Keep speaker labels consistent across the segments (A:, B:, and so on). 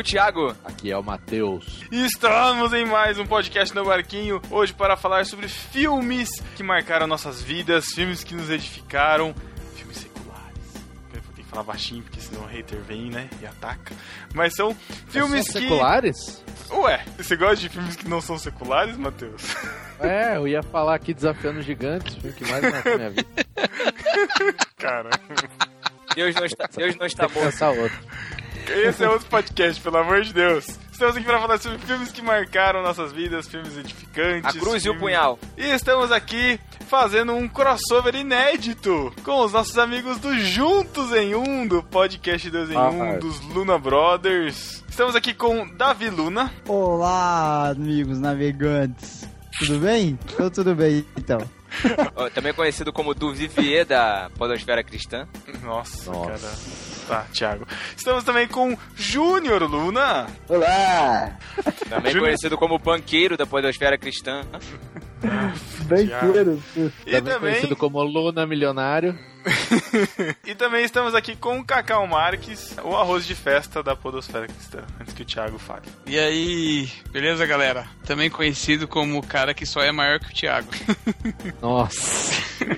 A: o
B: Thiago.
C: Aqui é o Matheus.
A: E estamos em mais um podcast no Barquinho, hoje para falar sobre filmes que marcaram nossas vidas, filmes que nos edificaram, filmes seculares. Eu vou ter que falar baixinho, porque senão o hater vem, né, e ataca. Mas são filmes
C: São
A: que...
C: seculares?
A: Ué, você gosta de filmes que não são seculares, Matheus?
C: É, eu ia falar aqui Desafiando Gigantes, filme que mais marcou minha vida.
A: Cara,
B: Deus não está, Deus não está morto.
A: Esse é outro podcast, pelo amor de Deus. Estamos aqui para falar sobre filmes que marcaram nossas vidas, filmes edificantes.
B: A cruz e o
A: filmes-
B: punhal.
A: E estamos aqui fazendo um crossover inédito com os nossos amigos do Juntos em Um, do podcast 2 em
C: Ah,
A: 1,
C: é.
A: dos Luna Brothers. Estamos aqui com Davi Luna.
D: Olá, amigos navegantes. Tudo bem? Então tudo bem, então.
B: Também conhecido como do Vivier da Podosfera Cristã.
A: Nossa,
C: Nossa.
A: cara. Tá, Thiago. Estamos também com Júnior Luna.
E: Olá!
B: Também
A: Júnior-
B: conhecido como Banqueiro da Podosfera Cristã.
E: Banqueiro!
A: E
C: Também
A: também,
C: conhecido como Luna Milionário.
A: e também estamos aqui com o Cacau Marques, o arroz de festa da Podosfera Cristã, antes que o Thiago fale.
F: E aí, beleza, galera? Também conhecido como o cara que só é maior que o Thiago.
C: Nossa.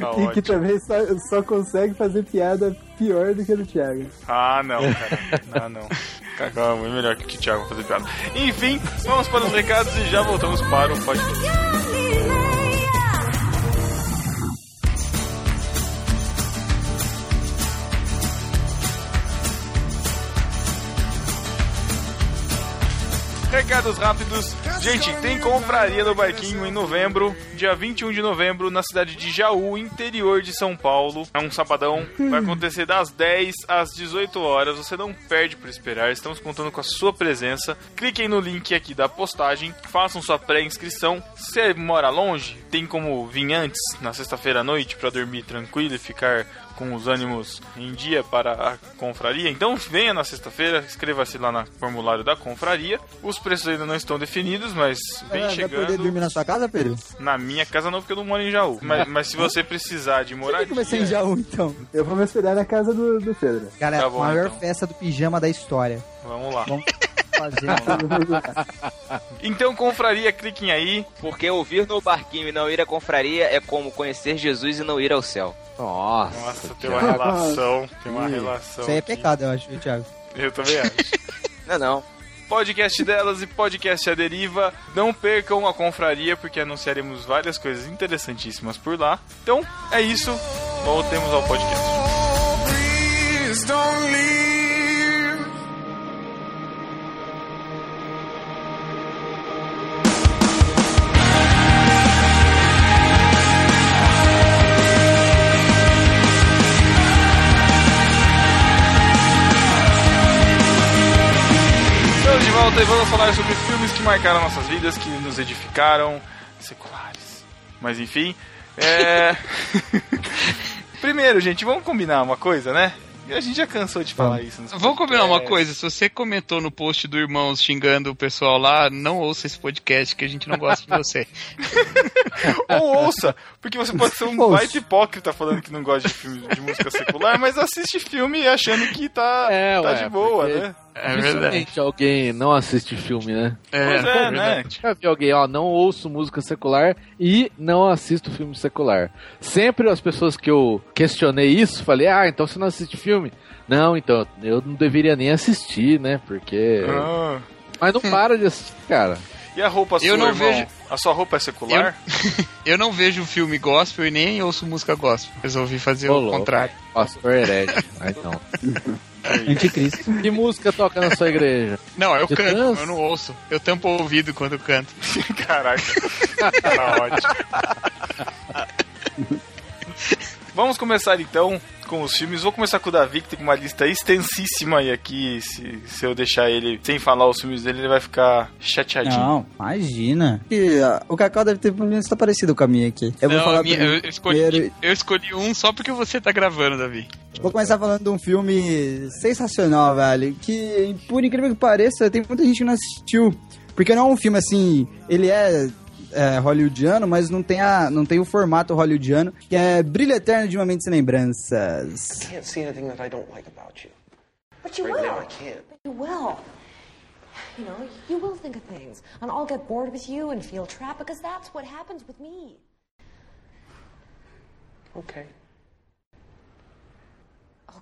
A: Tá
E: E que também só, só consegue fazer piada pior do que a do Thiago.
A: Ah, não, cara. Ah, não. Cacau é muito melhor que o Thiago fazer piada. Enfim, vamos para os recados e já voltamos para o podcast. Recados rápidos. Gente, tem confraria do Barquinho em novembro, dia 21 de novembro, na cidade de Jaú, interior de São Paulo. É um sabadão, vai acontecer das 10 às 18 horas. Você não perde por esperar, estamos contando com a sua presença. Cliquem no link aqui da postagem, façam sua pré-inscrição. Se mora longe, tem como vir antes, na sexta-feira à noite, para dormir tranquilo e ficar com os ânimos em dia para a confraria. Então venha na sexta-feira, inscreva-se lá no formulário da confraria. Os preços ainda não estão definidos, mas vem
D: Vai, vai poder
A: chegando.
D: dormir na sua casa, Pedro?
A: Na minha casa não, porque eu não moro em Jaú. Mas, mas se você precisar de morar
D: que comecei em Jaú, então?
E: Eu vou me hospedar na casa do, do Pedro.
D: Cara,
A: Tá bom,
D: a maior
A: então.
D: festa do pijama da história.
A: Vamos lá.
D: Vamos fazer.
A: Então, confraria, cliquem aí.
B: Porque ouvir no barquinho e não ir à confraria é como conhecer Jesus e não ir ao céu.
C: Nossa.
A: Nossa, tem uma relação. Tem uma relação.
D: Isso aí é
A: aqui.
D: pecado, eu acho, viu, Thiago?
A: Eu também acho.
B: Não, não.
A: Podcast delas e podcast A Deriva. Não percam a confraria, porque anunciaremos várias coisas interessantíssimas por lá. Então, é isso. Voltemos ao podcast. Estamos volta e vamos falar sobre filmes que marcaram nossas vidas, que nos edificaram, seculares. Mas enfim, é... Primeiro, gente, vamos combinar uma coisa, né? A gente já cansou de falar isso. nos
F: Vamos combinar uma
A: podcasts.
F: coisa, se você comentou no post do Irmãos xingando o pessoal lá, não ouça esse podcast, que a gente não gosta de você.
A: Ou ouça, porque você pode ser um
D: Ouça.
A: baita hipócrita falando que não gosta de filme de música secular, mas assiste filme achando que tá,
C: É,
A: tá
C: ué,
A: de boa,
C: porque-
A: né?
F: É verdade.
C: Alguém não assiste filme, né?
F: É,
A: Pois é, né?
F: verdade.
C: Já vi alguém, ó, não ouço música secular e não assisto filme secular. Sempre as pessoas que eu questionei isso, falei, ah, então você não assiste filme? Não, então, eu não deveria nem assistir, né? Porque.
A: Ah.
C: Mas não para de assistir, cara.
A: E a roupa sua,
F: Eu não
A: irmão?
F: vejo-
A: A sua roupa é secular?
F: Eu não vejo filme gospel e nem ouço música gospel. Resolvi fazer
C: Ô,
F: o contrário.
C: Pastor herege. Ah, então.
D: Anticristo.
C: Que música toca na sua igreja?
F: Não, eu
C: De
F: canto,
C: trans?
F: eu não ouço. Eu tampo o ouvido quando eu canto.
A: Caraca. tá ótimo. Vamos começar então com os filmes. Vou começar com o Davi, que tem uma lista extensíssima aí aqui. Se, se eu deixar ele sem falar os filmes dele, ele vai ficar chateadinho.
D: Não, imagina. E, ah, o Cacau deve ter uma lista parecida com a minha aqui. Eu vou
F: Não,
D: falar
F: a minha- eu,
D: primeiro.
F: escolhi, eu escolhi um só porque você tá gravando, Davi.
D: Vou começar falando de um filme sensacional, velho. Que, por incrível que pareça, tem muita gente que não assistiu. Porque não é um filme assim. Ele é, é, hollywoodiano, mas não tem, a, não tem o formato hollywoodiano. Que é Brilho Eterno de uma Mente Sem Lembranças.
G: can't see anything that I don't like about you. But you
H: Right
G: will.
H: now, I can't.
G: But you will. You know, you will think of things. And I'll get bored with you and feel trapped because that's what happens with me.
H: Okay.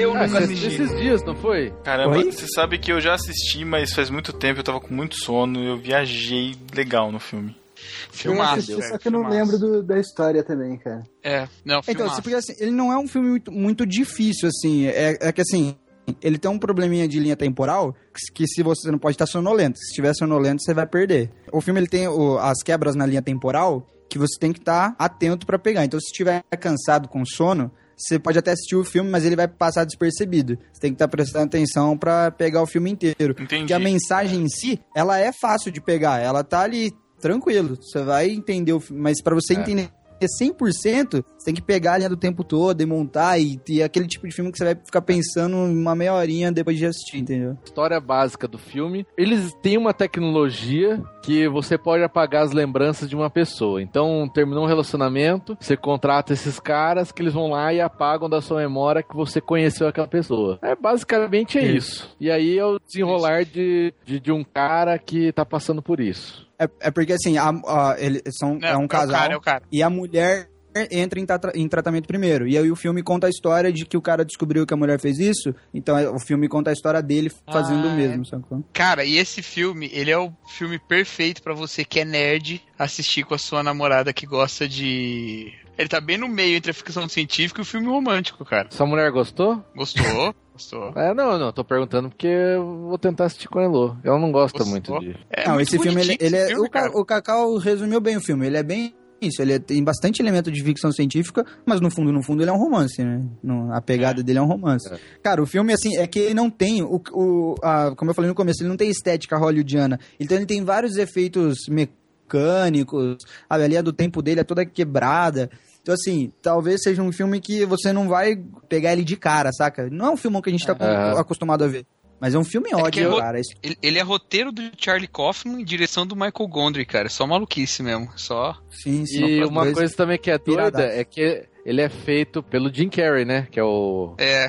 B: Eu
C: Ah,
B: nunca
C: esses,
B: assisti.
C: esses dias, não foi?
A: Caramba,
D: Oi?
A: você sabe que eu já assisti, mas faz muito tempo, eu tava com muito sono, eu viajei legal no filme.
E: Eu
F: Filmaço,
E: assisti,
F: velho,
E: só que eu não lembro do- da história também, cara.
F: É, não,
D: Então, porque assim, ele não é um filme muito, muito difícil, assim. É, é que assim, ele tem um probleminha de linha temporal que, que se você não pode estar sonolento. Se estiver sonolento, você vai perder. O filme ele tem o- as quebras na linha temporal que você tem que estar atento pra pegar. Então, se estiver cansado com sono, você pode até assistir o filme, mas ele vai passar despercebido. Você tem que estar prestando atenção pra pegar o filme inteiro.
A: Entendi.
D: Porque a mensagem em si, ela é fácil de pegar. Ela tá ali tranquilo. Você vai entender o filme, mas pra você entender 100%, você tem que pegar a linha do tempo todo e montar e ter aquele tipo de filme que você vai ficar pensando uma meia horinha depois de assistir, entendeu?
C: História básica do filme. Eles têm uma tecnologia que você pode apagar as lembranças de uma pessoa. Então, terminou um relacionamento, você contrata esses caras que eles vão lá e apagam da sua memória que você conheceu aquela pessoa. É basicamente é isso. E aí é o desenrolar de, de, de um cara que tá passando por isso.
D: É, é porque assim, a, a- eles são,
F: Não,
D: é um casal
F: É o cara, é o cara.
D: e a mulher entra em, tra- em tratamento primeiro. E aí o filme conta a história de que o cara descobriu que a mulher fez isso, então é- o filme conta a história dele fazendo
F: Ah,
D: o mesmo, sacou?
F: Cara, e esse filme, ele é o filme perfeito pra você que é nerd assistir com a sua namorada que gosta de. Ele tá bem no meio entre a ficção científica e o filme romântico, cara.
C: Sua mulher gostou?
F: Gostou? Gostou.
C: É, não, não, tô perguntando porque eu vou tentar assistir com a Elo. Ela não gosta
F: Gostou?
C: muito de.
F: É
D: não,
F: muito
D: esse filme, ele, ele é.
F: filme,
D: o, Ca-
F: cara.
D: o Cacau resumiu bem o filme. Ele é bem isso. Ele é- tem bastante elemento de ficção científica, mas no fundo, no fundo, ele é um romance, né? No- a pegada dele é um romance.
C: É.
D: Cara, o filme, assim, é que ele não tem. O, o, a- como eu falei no começo, ele não tem estética hollywoodiana. Então ele tem vários efeitos mecânicos. A linha do tempo dele é toda quebrada. Então, assim, talvez seja um filme que você não vai pegar ele de cara, saca? Não é um filme que a gente tá
C: Aham.
D: acostumado a ver. Mas é um filme
F: que
D: ótimo,
F: eu-
D: cara. Esse-
F: Ele, ele é roteiro do Charlie Kaufman e direção do Michael Gondry, cara. Só maluquice mesmo. Só.
D: Sim, sim.
C: E uma
D: dois-
C: coisa também que é doida é que ele é feito pelo Jim Carrey, né? Que é o,
F: É.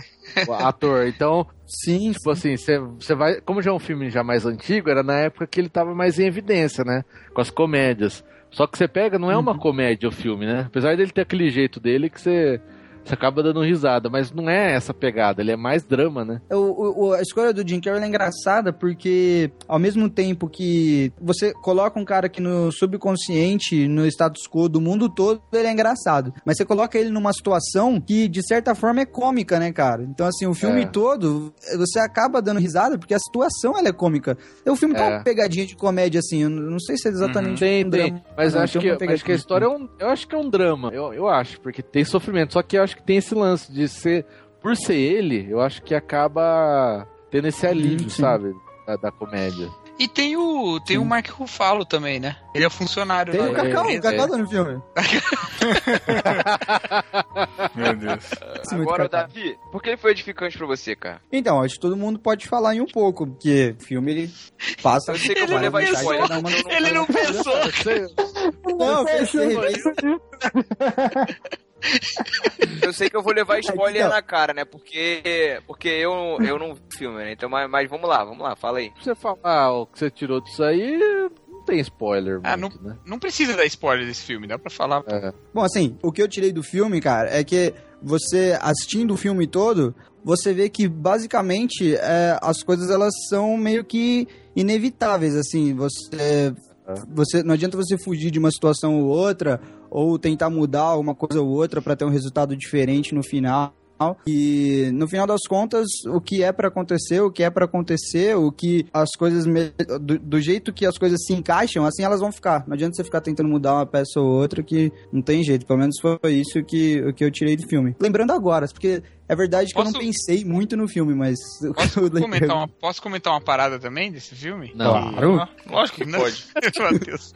C: o ator. Então,
D: Sim,
C: tipo assim, você vai. Como já é um filme já mais antigo, era na época que ele tava mais em evidência, né? Com as comédias. Só que você pega, não é uma comédia o filme, né? Apesar dele ter aquele jeito dele que você. Você acaba dando risada, mas não é essa pegada, ele é mais drama, né?
D: O, o- a escolha do Jim Carrey é engraçada porque, ao mesmo tempo que você coloca um cara que no subconsciente, no status quo do mundo todo, ele é engraçado. Mas você coloca ele numa situação que, de certa forma, é cômica, né, cara? Então, assim, o filme
C: É.
D: todo, você acaba dando risada porque a situação ela é cômica. O filme
C: É.
D: uma pegadinha de comédia, assim, eu não sei se é exatamente
C: Tem,
D: um
C: tem.
D: drama.
C: Mas
D: Não,
C: acho, que, acho que a história é um. Eu acho que é um drama. Eu, eu acho, porque tem sofrimento. Só que eu acho que tem esse lance de ser. Por ser ele, eu acho que acaba tendo esse alívio,
D: sim.
C: sabe? Da, da comédia.
F: E tem o. Tem o Mark Ruffalo também, né? Ele é funcionário
D: Tem o Cacau, o. Cacau tá no filme.
A: Meu Deus.
D: Muito
B: Agora,
D: Cacau.
B: Davi, por que ele foi edificante pra você, cara?
D: Então, acho que todo mundo pode falar em um pouco, porque o filme ele passa.
B: Eu sei que eu
F: Ele
B: vou
F: não
B: levar
F: pensou.
B: spoiler.
D: Cada uma-
F: Ele não pensou.
D: Não, pensei,
B: Eu sei que eu vou levar spoiler na cara, né? Porque, porque eu, eu não vi o filme, né? Então, mas, mas vamos lá, vamos lá, fala aí.
C: Você falar o que você tirou disso aí, não tem spoiler
F: Ah,
C: muito, né?
F: Não precisa dar spoiler desse filme, dá pra falar.
C: É.
D: Bom, assim, o que eu tirei do filme, cara, é que você assistindo o filme todo, você vê que basicamente é, as coisas elas são meio que inevitáveis, assim, você você não adianta você fugir de uma situação ou outra ou tentar mudar uma coisa ou outra pra ter um resultado diferente no final. E no final das contas, o que é pra acontecer, o que é pra acontecer, o que as coisas do, do jeito que as coisas se encaixam, assim elas vão ficar. Não adianta você ficar tentando mudar uma peça ou outra que não tem jeito. Pelo menos foi isso que, que eu tirei do filme. Lembrando agora, porque É verdade que eu não
F: Posso-
D: pensei muito no filme, mas.
F: Posso comentar, uma, posso comentar uma parada também desse filme?
C: Não.
D: Claro.
A: Lógico que
F: Não.
A: pode.
F: Meu Deus.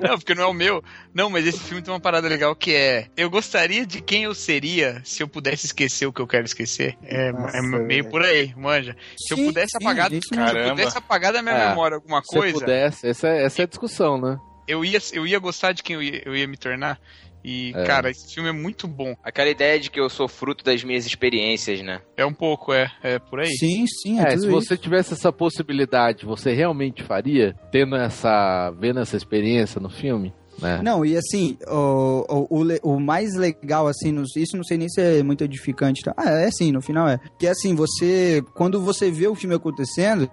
F: Não, porque não é o meu. Não, mas esse filme tem uma parada legal que é. Eu gostaria de quem eu seria se eu pudesse esquecer o que eu quero esquecer. É,
E: Nossa,
F: é meio
E: velho.
F: por aí, manja. Se eu pudesse
D: sim,
F: apagar.
D: gente,
F: Se eu pudesse apagar da minha
C: É,
F: memória alguma
C: Se
F: coisa,
C: pudesse, essa, é- essa é a discussão, né?
F: eu, ia, eu ia gostar de quem eu ia, eu ia me tornar. E,
C: É.
F: cara, esse filme é muito bom.
B: Aquela ideia de que eu sou fruto das minhas experiências, né?
F: É um pouco, é, é por aí.
D: Sim, sim, é,
C: É, se
D: isso.
C: você tivesse essa possibilidade, você realmente faria? Tendo essa. vendo essa experiência no filme? Né?
D: Não, e assim, o, o, o, o mais legal, assim, nos- isso não sei nem se é muito edificante. Tá? Ah, é sim, no final é. Que assim, você. Quando você vê o filme acontecendo,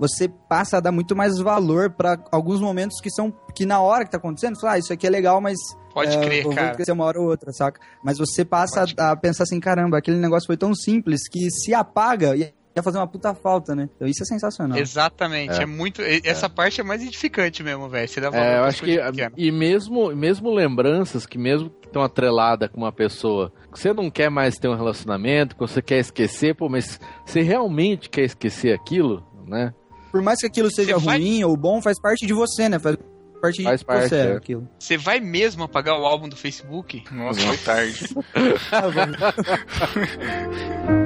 D: você passa a dar muito mais valor pra alguns momentos que são. que na hora que tá acontecendo, você fala, ah, isso aqui é legal, mas.
F: Pode
D: é,
F: crer,
D: eu vou
F: cara.
D: esquecer uma hora ou outra, saca? Mas você passa a, a pensar assim, caramba, aquele negócio foi tão simples que se apaga ia, ia fazer uma puta falta, né? Então isso é sensacional.
F: Exatamente,
C: É.
F: é, muito. e- Essa parte é mais edificante mesmo, velho. Você dá valor
C: É, eu acho que.
F: coisas pequenas.
C: E mesmo, mesmo lembranças que mesmo que estão atreladas com uma pessoa que você não quer mais ter um relacionamento, que você quer esquecer, pô, mas você realmente quer esquecer aquilo, né?
D: Por mais que aquilo seja
F: Você vai-
D: ruim ou bom, faz parte de você, né? Faz parte
C: Faz
D: de
C: parte,
D: você,
C: é.
D: aquilo.
F: Você vai mesmo apagar o álbum do Facebook?
A: Nossa, foi tarde.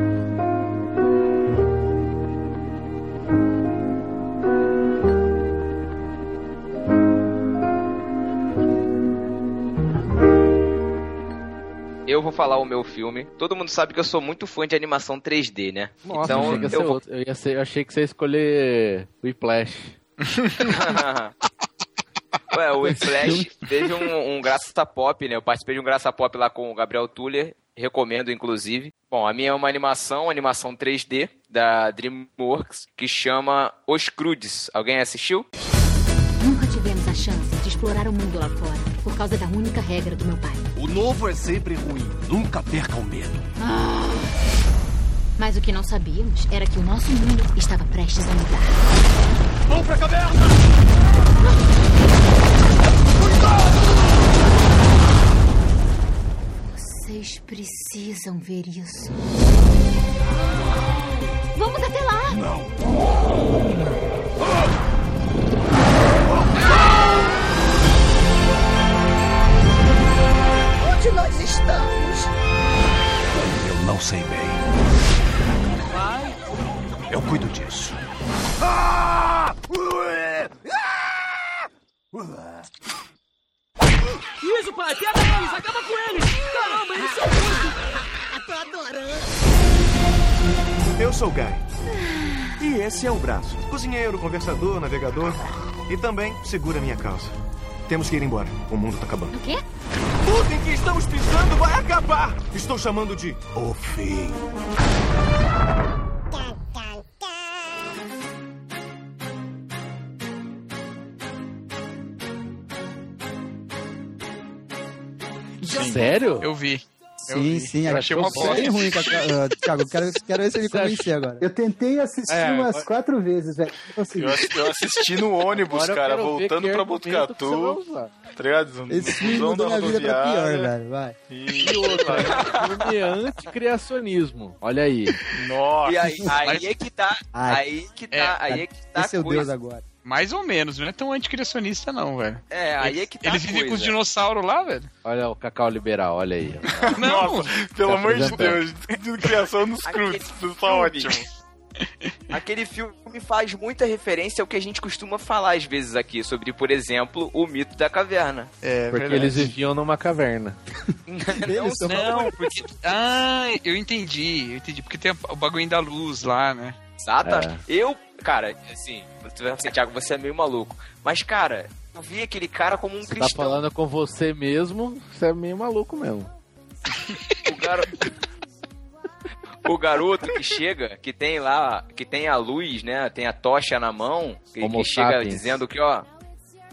B: Eu vou falar o meu filme. Todo mundo sabe que eu sou muito fã de animação 3D, né?
C: Nossa,
B: então
C: achei que ia ser
B: eu vou...
C: outro. Eu, ia ser- eu achei que você ia escolher Whiplash.
B: Ué, o Flash teve um, um Graça Pop, né? Eu participei de um Graça Pop lá com o Gabriel Tuller, recomendo inclusive. Bom, a minha é uma animação, uma animação 3D da DreamWorks, que chama Os Crudes. Alguém assistiu?
H: Nunca tivemos a chance de explorar o mundo lá fora, por causa da única regra do meu pai.
I: O novo é sempre ruim. Nunca perca o medo.
H: Mas o que não sabíamos era que o nosso mundo estava prestes a mudar.
I: Vamos pra caverna!
H: Vocês precisam ver isso. Vamos até lá!
J: Onde nós estamos?
I: Eu não sei bem. Eu cuido disso.
J: Isso, pai! Pega eles! Acaba com eles! Caramba, eles são muito... Tô adorando!
K: Eu sou o Guy. E esse é o braço. Cozinheiro, conversador, navegador. E também segura minha calça. Temos que ir embora. O mundo tá acabando.
H: O quê?
K: Tudo em que estamos pisando vai acabar! Estou chamando de o fim.
C: Sério?
F: Eu vi. Eu
D: Sim,
F: vi.
D: sim.
F: Eu achei uma bosta.
D: bem ruim. Ah, Thiago, eu quero, quero ver se
C: acha-
D: convencer agora.
E: Eu tentei assistir
C: É,
E: umas
C: agora-
E: quatro vezes, velho.
A: Eu, eu assisti no ônibus,
C: Agora eu
A: cara, voltando pra Botucatu. Tá ligado?
D: Esse filme
A: da
D: minha vida pra pior, velho. Vai.
A: E
C: E outra, filme anticriacionismo. Olha aí.
A: Nossa.
B: E aí, aí é que tá.
D: Ai,
B: aí que tá.
F: é,
B: aí é que tá
D: Esse é o Deus agora.
F: Mais ou menos, não é tão anticriacionista não, velho.
B: É, aí é que tá
F: Eles vivem com os dinossauros lá, velho.
C: Olha o Cacau Liberal, olha aí.
F: Não,
A: Nossa, pelo
C: Tá
A: amor de. Deus, de criação crudes, isso tá
B: filme.
A: ótimo.
B: Aquele filme faz muita referência ao que a gente costuma falar às vezes aqui sobre, por exemplo, o mito da caverna.
F: é
C: Porque
F: verdade.
C: eles viviam numa caverna.
B: Não,
D: são-
F: Não, porque. Ah, eu entendi, eu entendi. Porque tem o bagulho da luz lá, né?
B: Exatamente. Eu, cara, assim, assim, Thiago, você é meio maluco. Mas, cara, eu vi aquele cara como um
C: Você tá
B: cristão.
C: falando com você mesmo, você é meio maluco mesmo.
B: O garoto. O garoto que chega, que tem lá, que tem a luz, né? Tem a tocha na mão, que,
C: Homo
B: que chega
C: sapiens.
B: dizendo que, ó,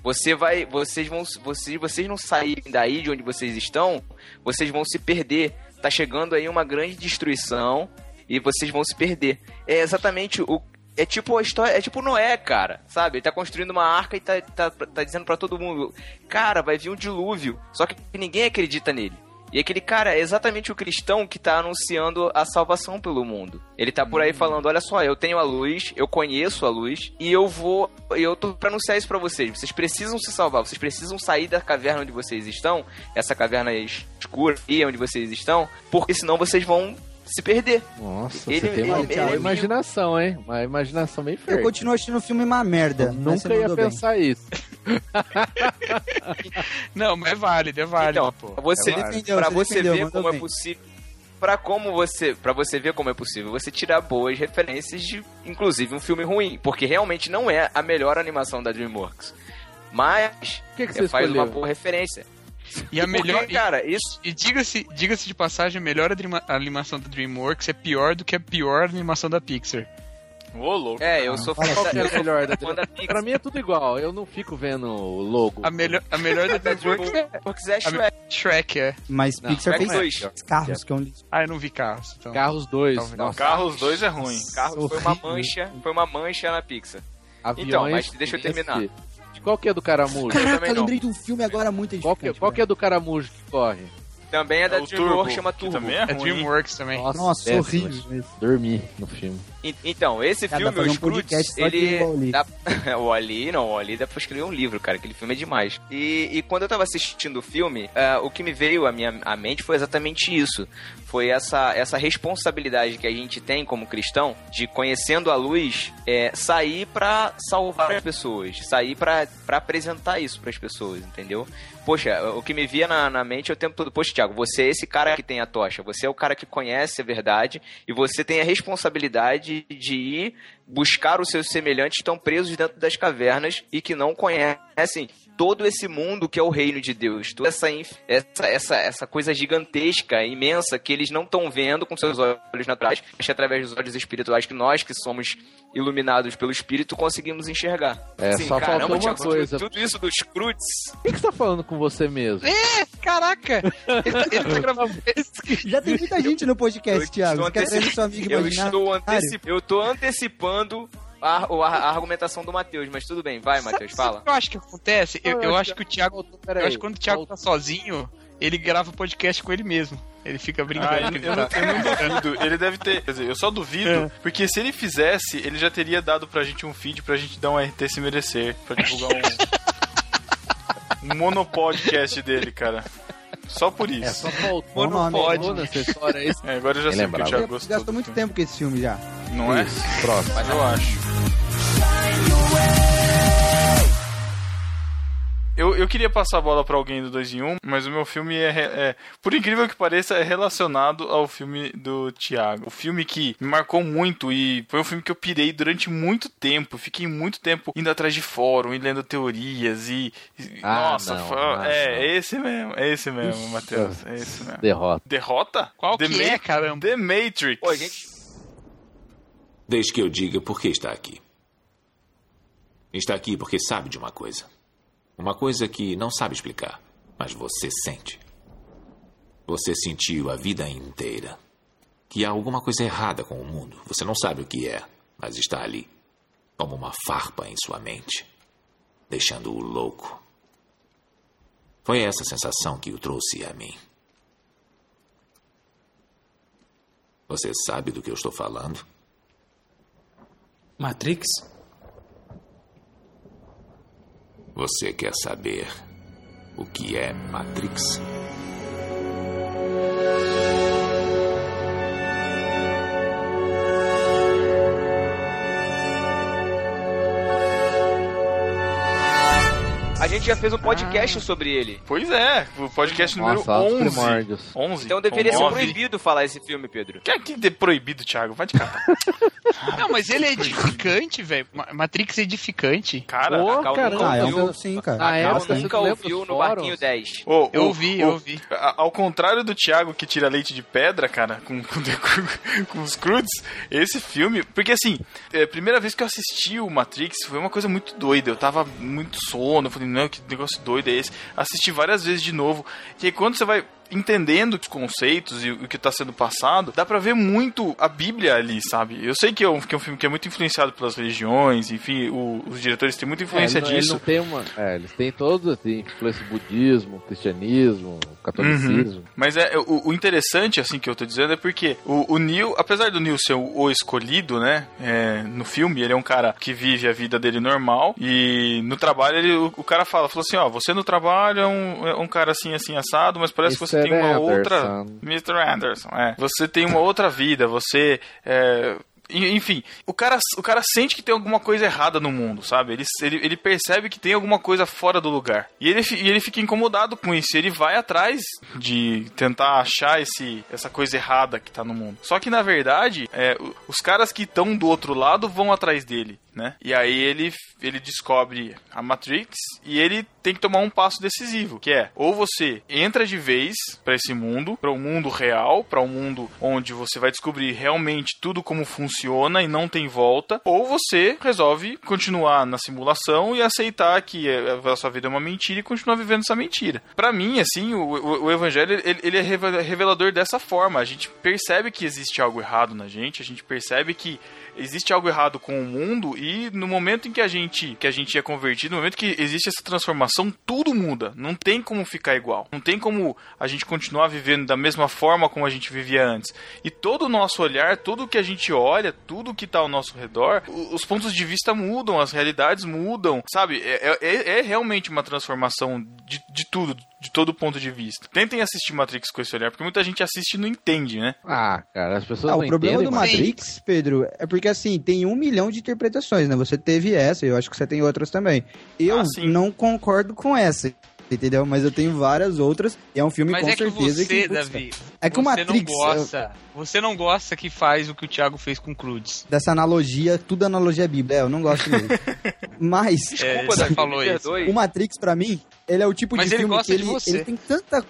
B: você vai, vocês vão, vocês, vocês não saírem daí de onde vocês estão, vocês vão se perder. Tá chegando aí uma grande destruição e vocês vão se perder. É exatamente o é tipo a história, é tipo Noé, cara, sabe? Ele tá construindo uma arca e tá, tá, tá dizendo pra todo mundo, cara, vai vir um dilúvio. Só que ninguém acredita nele. E aquele cara é exatamente o cristão que tá anunciando a salvação pelo mundo. Ele tá por aí
C: Hum.
B: falando: olha só, eu tenho a luz, eu conheço a luz, e eu vou. Eu tô pra anunciar isso pra vocês. Vocês precisam se salvar, vocês precisam sair da caverna onde vocês estão, essa caverna escura aí onde vocês estão, porque senão vocês vão se perder.
C: Nossa,
B: Ele-
C: você tem
B: ele-
C: uma,
B: ele
C: uma
B: é
C: imaginação, hein? Uma imaginação bem
D: Eu
C: fértil.
D: continuo achando o filme uma merda.
C: Eu nunca ia
D: mandou bem.
C: pensar isso.
F: Não, mas é válido, é válido,
B: Então,
F: pô.
B: você,
F: É válido.
B: pra
D: você defendeu,
B: ver como é
D: bem.
B: possível. Pra como você, para você ver como é possível, você tirar boas referências de, inclusive, um filme ruim, porque realmente não é a melhor animação da DreamWorks. Mas
C: que, que
B: é,
C: você
B: faz
C: escolheu?
B: uma boa referência.
F: E a melhor.
B: Porque, cara, isso
F: E diga-se diga de passagem, a melhor anima- animação da DreamWorks é pior do que a pior animação da Pixar.
A: Ô, louco.
B: é, eu sou fã
C: é
B: da,
C: a melhor da
B: fã da
C: Pra mim é tudo igual, eu não fico vendo o logo.
F: A melhor, a melhor da DreamWorks é
B: Porque é Shrek.
F: Shrek, é.
D: Mas
C: Não,
D: Pixar
B: Shrek
D: fez
B: 2.
D: carros, que é um lixo.
F: Ah, eu não vi carros. Então.
C: Carros 2,
F: Talvez.
C: nossa,
A: Carros 2 é ruim.
B: Carros foi uma mancha, foi uma mancha na Pixar.
C: aviões...
B: Então, mas deixa eu terminar.
C: Qual que é do caramujo?
D: Caraca,
B: não.
D: lembrei de um filme agora muito
C: Qual que,
D: edificante.
C: qual que é do caramujo que corre?
B: Também é da
A: É o
B: DreamWorks,
A: Turbo,
B: chama
A: que
B: Turbo.
A: também é
F: É. DreamWorks também.
D: Nossa,
C: péssimo.
D: horrível mesmo.
C: Dormi no filme.
B: Então, esse
D: Cara,
B: filme,
D: pra
B: o
D: fazer um
B: ele... Dá... o Wall-E, não, o Wall-E dá pra escrever um livro, cara, aquele filme é demais. E, e quando eu tava assistindo o filme, ah, o que me veio à minha à mente foi exatamente isso. Foi essa, essa responsabilidade que a gente tem como cristão, de conhecendo a luz, é, sair pra salvar as pessoas, sair pra pra apresentar isso pras pessoas, entendeu? Poxa, o que me via na, na mente é o tempo todo, poxa, Thiago, você é esse cara que tem a tocha, você é o cara que conhece a verdade e você tem a responsabilidade de ir buscar os seus semelhantes estão presos dentro das cavernas e que não conhecem todo esse mundo que é o reino de Deus, toda essa, essa, essa, essa coisa gigantesca, imensa, que eles não estão vendo com seus olhos naturais, mas que através dos olhos espirituais que nós, que somos iluminados pelo Espírito, conseguimos enxergar.
C: É,
B: Assim,
C: só
B: caramba,
C: faltou uma coisa.
B: Tudo isso dos Cruz.
C: O que, que você tá falando com você mesmo?
F: É, caraca! Ele tá, ele tá gravando.
D: Já tem muita gente no podcast, Thiago. Quer seu amigo
B: eu,
D: imaginário?
B: estou anteci- eu tô antecipando a, a- a argumentação do Matheus, mas tudo bem, vai, Matheus, fala.
F: Eu acho que acontece. Eu, eu acho que o Thiago. Eu acho que quando o Thiago tá sozinho, ele grava podcast com ele mesmo. Ele fica brincando.
A: Ah, eu,
F: que ele
A: eu, não- eu não duvido. Ele deve ter. Quer dizer, eu só duvido, porque se ele fizesse, ele já teria dado pra gente um feed pra gente dar um RT se merecer. Pra divulgar um. um monopodcast dele, cara. Só por
C: É,
A: isso.
C: só faltou
D: nome,
C: pode.
A: É, agora eu já
C: Quem
A: sei porque o
C: lembrava?
A: Thiago gostou.
D: gastou muito tempo com esse filme já.
A: Não é?
C: Isso, próximo.
A: Mas eu acho. Eu, eu queria passar a bola pra alguém do 2 em 1, mas o meu filme é, é, por incrível que pareça, é relacionado ao filme do Thiago. O filme que me marcou muito e foi um filme que eu pirei durante muito tempo. Fiquei muito tempo indo atrás de fórum e lendo teorias e.
C: Ah,
A: nossa,
C: não,
A: foi-
C: não,
A: é,
C: não.
A: é esse mesmo, é esse mesmo, Matheus. É esse mesmo.
C: Derrota.
A: Derrota?
F: Qual
A: The
F: que
A: Ma-
F: é, caramba?
A: The Matrix.
B: Pô, gente,
I: Desde que eu diga por que está aqui. Está aqui porque sabe de uma coisa. Uma coisa que não sabe explicar, mas você sente. Você sentiu a vida inteira que há alguma coisa errada com o mundo. Você não sabe o que é, mas está ali, como uma farpa em sua mente, deixando-o louco. Foi essa sensação que o trouxe a mim. Você sabe do que eu estou falando?
L: Matrix?
I: Você quer saber o que é Matrix?
B: A gente já fez um podcast sobre ele.
A: Pois é, o podcast número
C: Nossa, altos
A: 11.
C: primórdios.
A: 11.
B: Então deveria ser proibido falar esse filme, Pedro.
A: Quer que dê proibido, Thiago? Vai de cara.
F: Não, mas ele é edificante, velho. Ma- Matrix é edificante.
A: Cara,
C: Ô,
B: Cacau
C: caramba,
B: nunca
D: Ah, é
B: ouviu.
D: sim, cara.
C: Na
B: Cacau
C: época,
B: nunca ouviu no? Barquinho 10.
A: Ô,
F: Eu
A: ô,
F: ouvi,
A: ô,
F: eu ouvi.
A: a- Ao contrário do Thiago que tira leite de pedra, cara, com, com, com os crudes, esse filme. Porque assim, é, a primeira vez que eu assisti o Matrix foi uma coisa muito doida. Eu tava muito sono, eu falei, não, que negócio doido é esse? Assisti várias vezes de novo. E aí quando você vai entendendo os conceitos e o que tá sendo passado, dá pra ver muito a Bíblia ali, sabe? Eu sei que é um, que é um filme que é muito influenciado pelas religiões, enfim, o- os diretores têm muita influência
C: É, ele não- ele
A: disso.
C: tem uma, é, eles têm todos, assim, influência budismo, cristianismo, catolicismo.
A: Uhum. Mas é o, o interessante, assim, que eu tô dizendo é porque o, o Neil, apesar do Neil ser o, o escolhido, né, é, no filme, ele é um cara que vive a vida dele normal e no trabalho ele, o, cara fala, falou assim, ó, você no trabalho é um, é um cara assim, assim, assado, mas parece que você. Tem uma
C: Anderson.
A: outra... Mr. Anderson, é. Você tem uma outra vida, você... É, enfim, o cara, o cara sente que tem alguma coisa errada no mundo, sabe? Ele, ele, ele percebe que tem alguma coisa fora do lugar. E ele, e ele fica incomodado com isso. Ele vai atrás de tentar achar esse, essa coisa errada que tá no mundo. Só que, na verdade, é, o- os caras que estão do outro lado vão atrás dele, né? E aí ele, ele descobre a Matrix e ele tem que tomar um passo decisivo, que é ou você entra de vez pra esse mundo, pra um mundo real, pra um mundo onde você vai descobrir realmente tudo como funciona e não tem volta, ou você resolve continuar na simulação e aceitar que é- a sua vida é uma mentira e continuar vivendo essa mentira. Pra mim, assim, o, o- o evangelho ele, ele é reve- revelador dessa forma. A gente percebe que existe algo errado na gente, a gente percebe que existe algo errado com o mundo e no momento em que a gente que a gente é convertido, no momento que existe essa transformação, tudo muda. Não tem como ficar igual. Não tem como a gente continuar vivendo da mesma forma como a gente vivia antes. E todo o nosso olhar, tudo que a gente olha, tudo que está ao nosso redor, os pontos de vista mudam, as realidades mudam, sabe? É, é- é realmente uma transformação de, de tudo, de todo ponto de vista. Tentem assistir Matrix com esse olhar, porque muita gente assiste e não entende, né?
C: Ah, cara, as pessoas
D: Ah,
C: não
D: o problema
C: entendem,
D: do
C: mas-
D: Matrix, Pedro, é porque assim, tem um milhão de interpretações, né? Você teve essa, eu acho que você tem outras também. Eu
A: Ah, sim.
D: não concordo com essa, entendeu? Mas eu tenho várias outras, e é um filme
F: Mas
D: com
F: é que
D: certeza
F: você,
D: que.
F: Davi,
D: é que o
F: você
D: Matrix.
F: não gosta. Você não gosta que faz o que o Thiago fez com o Crudes.
D: Dessa analogia, tudo analogia bíblica. É, eu não gosto mesmo. Mas.
F: Desculpa, Davi, falou
B: me
F: isso.
D: O Matrix, pra mim, ele é o tipo
F: Mas
D: de
F: ele
D: filme
F: gosta
D: que
F: de
D: ele,
F: você.
D: ele tem tanta.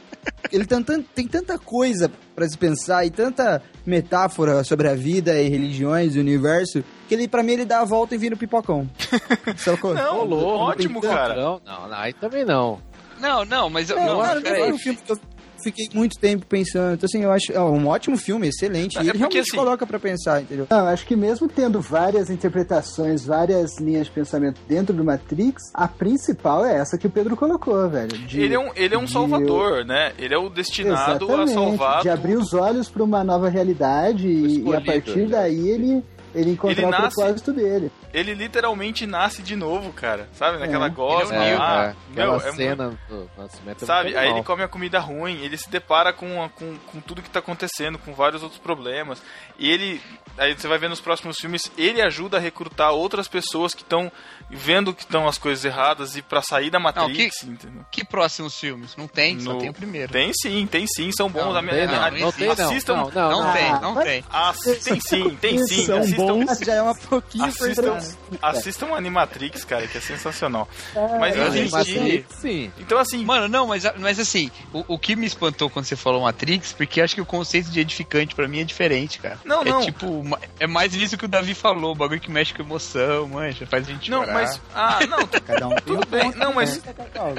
D: Ele tem, tan- tem tanta coisa pra se pensar e tanta metáfora sobre a vida e religiões e universo que ele, pra mim, ele dá a volta e vira o pipocão. Sacou?
A: Não,
C: louco,
A: ótimo,
D: tem
A: cara.
C: Não, não, aí também não.
F: Não, não, mas eu.
D: É,
F: não,
D: cara, não foi um filme que eu fiquei muito tempo pensando. Então, assim, eu acho é um ótimo filme, excelente.
A: É
D: e ele
A: porque,
D: realmente
A: assim-
D: coloca pra pensar, entendeu?
E: Não, acho que mesmo tendo várias interpretações, várias linhas de pensamento dentro do Matrix, a principal é essa que o Pedro colocou, velho. de-
A: Ele é um, ele é um
E: de-
A: salvador, né? Ele é o destinado a salvar.
E: de abrir
A: tudo.
E: os olhos para uma nova realidade e, e a partir
C: né?
E: daí ele, ele encontrar
A: Ele
E: o
A: nasce-
E: propósito dele.
A: Ele literalmente nasce de novo, cara. Sabe? Naquela
E: É.
A: gosma
F: é o
A: lá.
C: é,
A: Meu,
C: aquela
A: é
C: cena do nascimento é
A: Sabe?
C: muito
A: Aí
C: animal.
A: ele come a comida ruim, ele se depara com, com, com tudo que tá acontecendo, com vários outros problemas. E ele. Aí você vai ver nos próximos filmes, ele ajuda a recrutar outras pessoas que estão vendo que estão as coisas erradas e pra sair da Matrix, entendeu?
F: Que próximos filmes? Não tem, só
A: No-
F: tem o primeiro.
A: Tem sim, tem sim, são bons.
F: Não,
A: A-
F: não
C: Tem não,
A: a-
C: não tem não.
A: assistam,
C: Não, não,
F: Não
C: não.
F: tem, não tem.
A: Ass- tem sim, tem sim.
E: São
A: Assistam,
E: bons.
D: Já é uma pouquinho
A: assistam, assistam Animatrix, cara, que é sensacional.
E: É,
A: Mas enfim,
F: assisti.
C: sim.
A: então assim,
F: Mano, não, mas, mas assim, o, o que me espantou quando você falou Matrix, porque acho que o conceito de edificante pra mim é diferente, cara.
A: Não,
F: é
A: não.
F: tipo, é mais isso que o Davi falou, o bagulho que mexe com emoção, manja, faz a gente
A: não,
F: chorar.
A: mas ah, não,
D: Cada um
A: tudo bem. Não, mas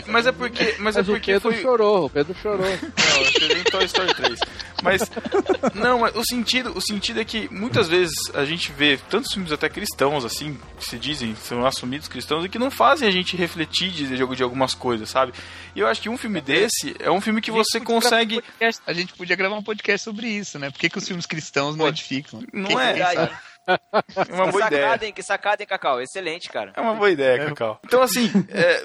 A: mas é porque, mas,
C: Mas
A: é
C: o
A: porque
C: Pedro
A: foi
C: chorou, o Pedro chorou.
A: Não, eu em Toy Story 3. Mas, não, mas o sentido, o sentido é que muitas vezes a gente vê tantos filmes até cristãos, assim, que se dizem, são assumidos cristãos, e que não fazem a gente refletir de, de, de algumas coisas, sabe? E eu acho que um filme desse é um filme que você consegue.
F: um a gente podia gravar um podcast sobre isso, né? Por que, que os filmes cristãos não edificam?
A: Não é?
B: Verdade.
A: É uma
B: Que
A: boa ideia.
B: sacada, hein? Que sacada, hein, Cacau? Excelente, cara.
A: É uma boa ideia, Cacau. Então, assim, é,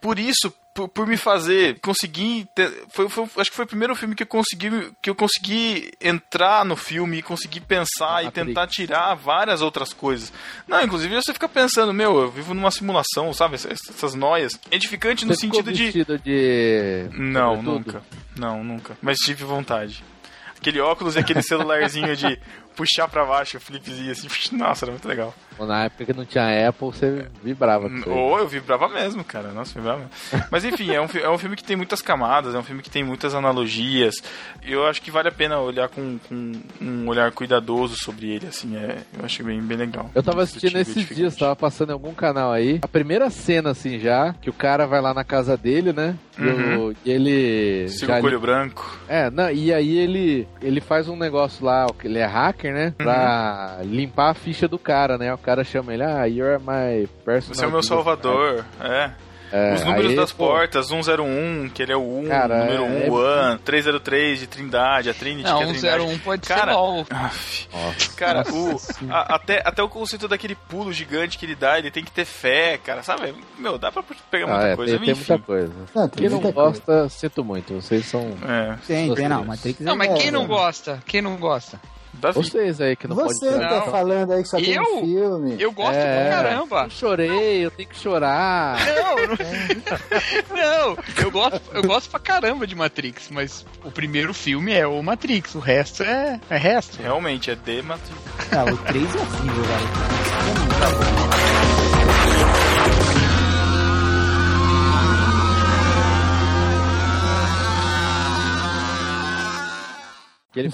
A: por isso, por, por me fazer conseguir. ter- foi, foi- acho que foi o primeiro filme que eu consegui, que eu consegui entrar no filme e conseguir pensar e
C: Matrix.
A: tentar tirar várias outras coisas. Não, inclusive você fica pensando, meu, eu vivo numa simulação, sabe? Essas, essas noias. Edificante no
C: Você ficou
A: sentido de.
C: de...
A: Não,
C: sobretudo?
A: nunca. Não, nunca. Mas tive vontade. Aquele óculos e aquele celularzinho de puxar pra baixo o flipzinho assim. Nossa, era muito legal.
C: Na época que não tinha Apple, você vibrava.
A: Ou eu vibrava mesmo, cara. Nossa, vibrava mesmo. Mas enfim, é um, é um filme que tem muitas camadas, é um filme que tem muitas analogias. Eu acho que vale a pena olhar com, com um olhar cuidadoso sobre ele, assim. É, eu acho bem, bem legal.
C: Eu tava assistindo esses dias, tava passando em algum canal aí. A primeira cena, assim, já, que o cara vai lá na casa dele, né? E,
A: Uhum.
C: e ele.
A: Siga o Coelho Branco.
C: É, não, e aí ele, ele faz um negócio lá, ele é hacker, né? Pra limpar a ficha do cara, né? O cara chama ele, ah, you're my personal...
A: Você é o meu salvador, é.
C: É,
A: Os números
C: aí,
A: das
C: pô,
A: portas, 101, que ele é o 1,
C: Cara,
A: número 1,
C: é-
A: o One, 303 de Trindade, a Trinity
F: Não,
A: que é a Trindade.
F: 101 pode
A: Cara,
F: ser.
A: Aff. Cara, o, a- até, até o conceito daquele pulo gigante que ele dá, ele tem que ter fé, cara, sabe? Meu, dá pra pegar muita
C: Ah, é,
A: coisa.
C: tem, tem muita coisa.
E: Não, tem
C: Quem não
E: muita
C: gosta, sinto muito. Vocês são.
A: É.
D: Tem, tem, não. Matrix
F: Não,
D: é-
F: mas quem
E: É,
F: não
E: é.
F: gosta? Quem não gosta?
C: Vocês aí que não
E: Você
C: podem
E: tá falando aí que só tem
F: Eu?
E: um filme.
F: Eu gosto
C: É.
F: pra caramba.
C: Eu chorei, eu tenho que chorar.
F: Não, não, não, eu gosto, eu gosto pra caramba de Matrix, mas o primeiro filme é o Matrix, o resto é, é resto.
A: Realmente, é de Matrix.
D: Ah, o 3 é horrível, velho.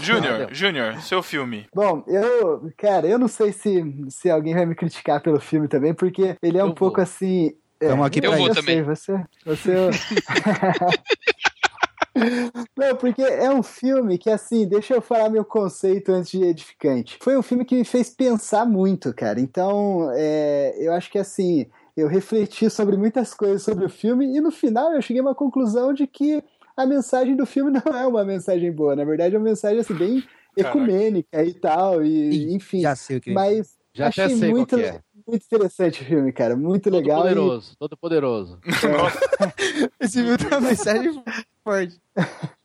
A: Júnior, Júnior, seu filme.
E: Bom, eu, cara, eu não sei se, se alguém vai me criticar pelo filme também, porque ele é um pouco assim. é,
D: Tamo aqui
E: eu,
D: pra
E: eu
D: isso.
E: sei, você, você. Não, porque é um filme que, assim, deixa eu falar meu conceito antes de edificante. Foi um filme que me fez pensar muito, cara. Então, é, eu acho que, assim, eu refleti sobre muitas coisas sobre o filme e no final eu cheguei a uma conclusão de que a mensagem do filme não é uma mensagem boa. Na verdade, é uma mensagem, assim, bem
A: Caraca.
E: ecumênica e tal, e enfim.
D: Já sei o que
E: Mas
C: Já
E: achei
C: sei qual
E: muito,
C: que é.
E: muito interessante o filme, cara. Muito
C: Todo
E: legal. e-
C: poderoso, todo poderoso.
D: Esse filme tem uma mensagem forte.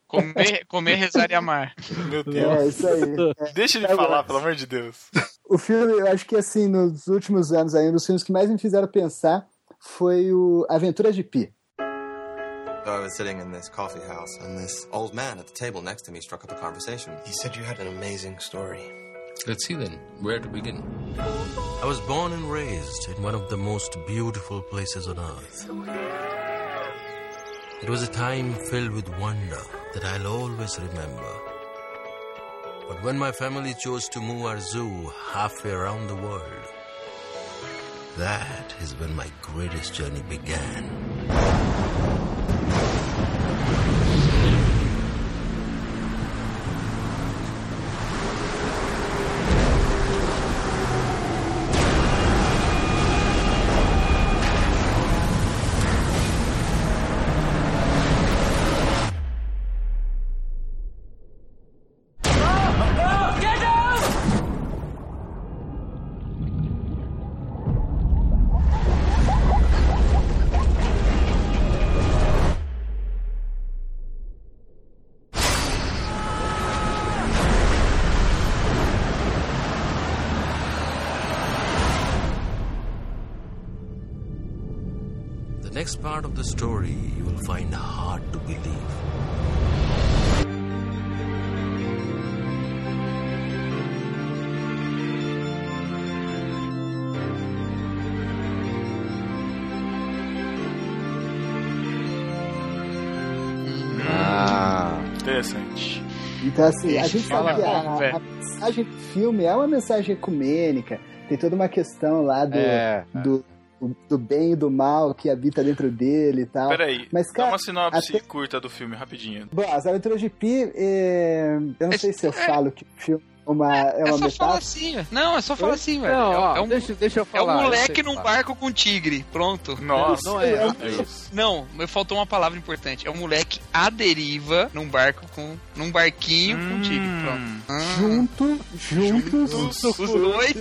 F: Comer, comer, rezar e amar.
A: Meu
E: É, isso aí.
A: Deixa ele
E: bom.
A: falar, pelo amor de Deus.
E: O filme, eu acho que assim, nos últimos anos aí, um dos filmes que mais me fizeram pensar foi o Aventuras de Pi.
L: I was sitting in this coffee house, and this old man at the table next to me struck up a conversation. He said you had an amazing story.
M: Let's see then. Where to begin?
N: I was born and raised in one of the most beautiful places on earth. It was a time filled with wonder that I'll always remember. But when my family chose to move our zoo halfway around the world, that is when my greatest journey began.
A: Interessante.
E: Então, assim, a gente
F: filme
E: sabe que
F: é
E: a,
F: bom,
E: a mensagem do filme é uma mensagem ecumênica, tem toda uma questão lá do,
C: É,
E: do, do bem e do mal que habita dentro dele e tal.
A: Peraí,
E: Mas,
A: dá
E: cara,
A: uma sinopse
E: até-
A: curta do filme, rapidinho.
E: Bom, as aventuras de Pi, é, eu não sei se eu falo que o filme é uma, é
F: É
E: uma
F: só
E: metáfora.
F: falar assim, não, é só falar assim, velho.
C: Não,
F: é,
C: ó,
F: é um,
C: deixa, deixa eu
F: é
C: falar.
F: um
C: eu
F: moleque num
C: falar.
F: barco com tigre, pronto.
A: Nossa,
C: Não é, não é
A: Deus.
F: Não, mas faltou uma palavra importante. É um moleque à deriva num barco com. num barquinho com tigre. Pronto. Ah,
E: Junto, juntos,
A: Juntos.
F: os dois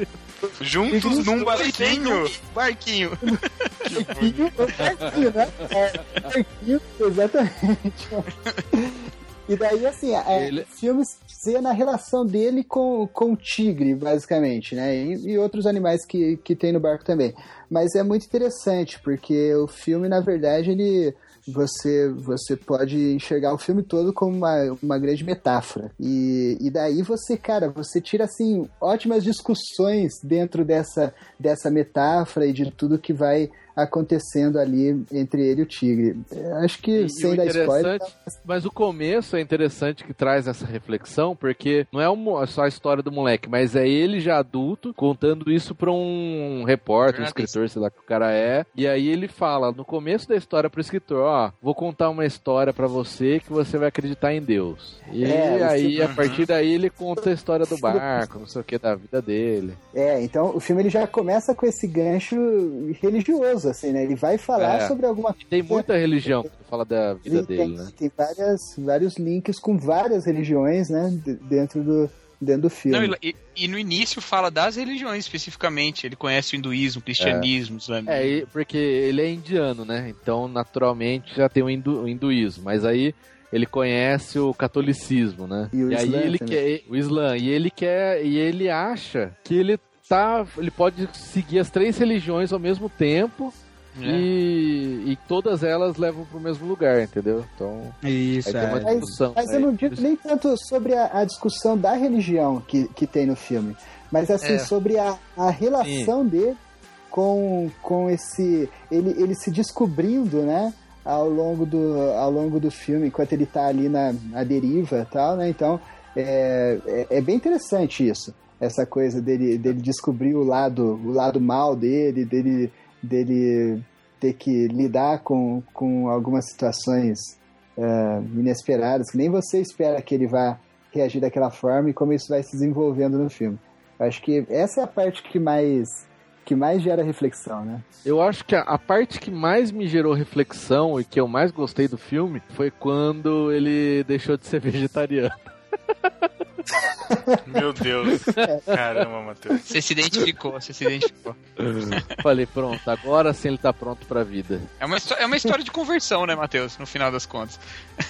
A: Juntos num
F: num
A: barquinho.
F: barquinho.
E: barquinho, barquinho, né? É, barquinho, exatamente. E daí, assim, é,
C: Ele-
E: o filme se baseia na relação dele com, com o tigre, basicamente, né? E, e outros animais que, que tem no barco também. Mas é muito interessante, porque o filme, na verdade, ele você, você pode enxergar o filme todo como uma, uma grande metáfora. E, e daí você, cara, você tira, assim, ótimas discussões dentro dessa, dessa metáfora e de tudo que vai acontecendo ali entre ele e o tigre. É, Acho que,
C: E
E: sem dar spoiler,
C: interessante- Mas o começo é interessante que traz essa reflexão, porque não é só a história do moleque, mas é ele já adulto contando isso pra um repórter, um escritor, sei lá que o cara é. E aí ele fala no começo da história pro escritor: Ó, vou contar uma história pra você que você vai acreditar em Deus. E
E: É,
C: aí,
E: você-
C: a partir daí, ele conta a história do barco, não sei o que, da vida dele.
E: É, então o filme ele já começa com esse gancho religioso, assim, né? Ele vai falar
C: É.
E: sobre alguma coisa.
C: Tem muita religião quando fala da vida
E: Ele
C: dele,
E: tem,
C: né?
E: tem várias, vários links com várias religiões, né? de- Dentro do, dentro do filme.
F: Não, e, e no início fala das religiões especificamente. Ele conhece o hinduísmo, o cristianismo, islamismo.
C: É, e- porque ele é indiano, né? Então, naturalmente, já tem o, hindu- o hinduísmo. Mas aí ele conhece o catolicismo, né?
E: E o
C: aí
E: Islã
C: ele
E: também.
C: quer o Islã e ele quer e ele acha que ele tá, ele pode seguir as três religiões ao mesmo tempo.
F: É.
C: E, e todas elas levam pro mesmo lugar, entendeu? Então,
D: Isso,
C: aí tem uma
D: é.
E: Mas,
C: discussão.
E: mas
C: aí.
E: eu não digo nem tanto sobre a, a discussão da religião que, que tem no filme, mas assim,
F: É.
E: sobre a, a relação dele com, com esse. Ele, ele se descobrindo, né? Ao longo, do, ao longo do filme, enquanto ele tá ali na, na deriva e tal, né? Então, é, é, é bem interessante isso. Essa coisa dele, dele descobrir o lado, o lado mal dele, dele, dele ter que lidar com, com algumas situações é, inesperadas, que nem você espera que ele vá reagir daquela forma e como isso vai se desenvolvendo no filme. Eu acho que essa é a parte que mais que mais gera reflexão, né?
C: Eu acho que a, a parte que mais me gerou reflexão e que eu mais gostei do filme foi quando ele deixou de ser vegetariano.
A: Meu Deus. Caramba, Matheus.
F: Você se identificou, você se identificou.
C: Falei, pronto, agora sim ele tá pronto pra vida.
F: É uma, é uma história de conversão, né, Matheus? No final das contas.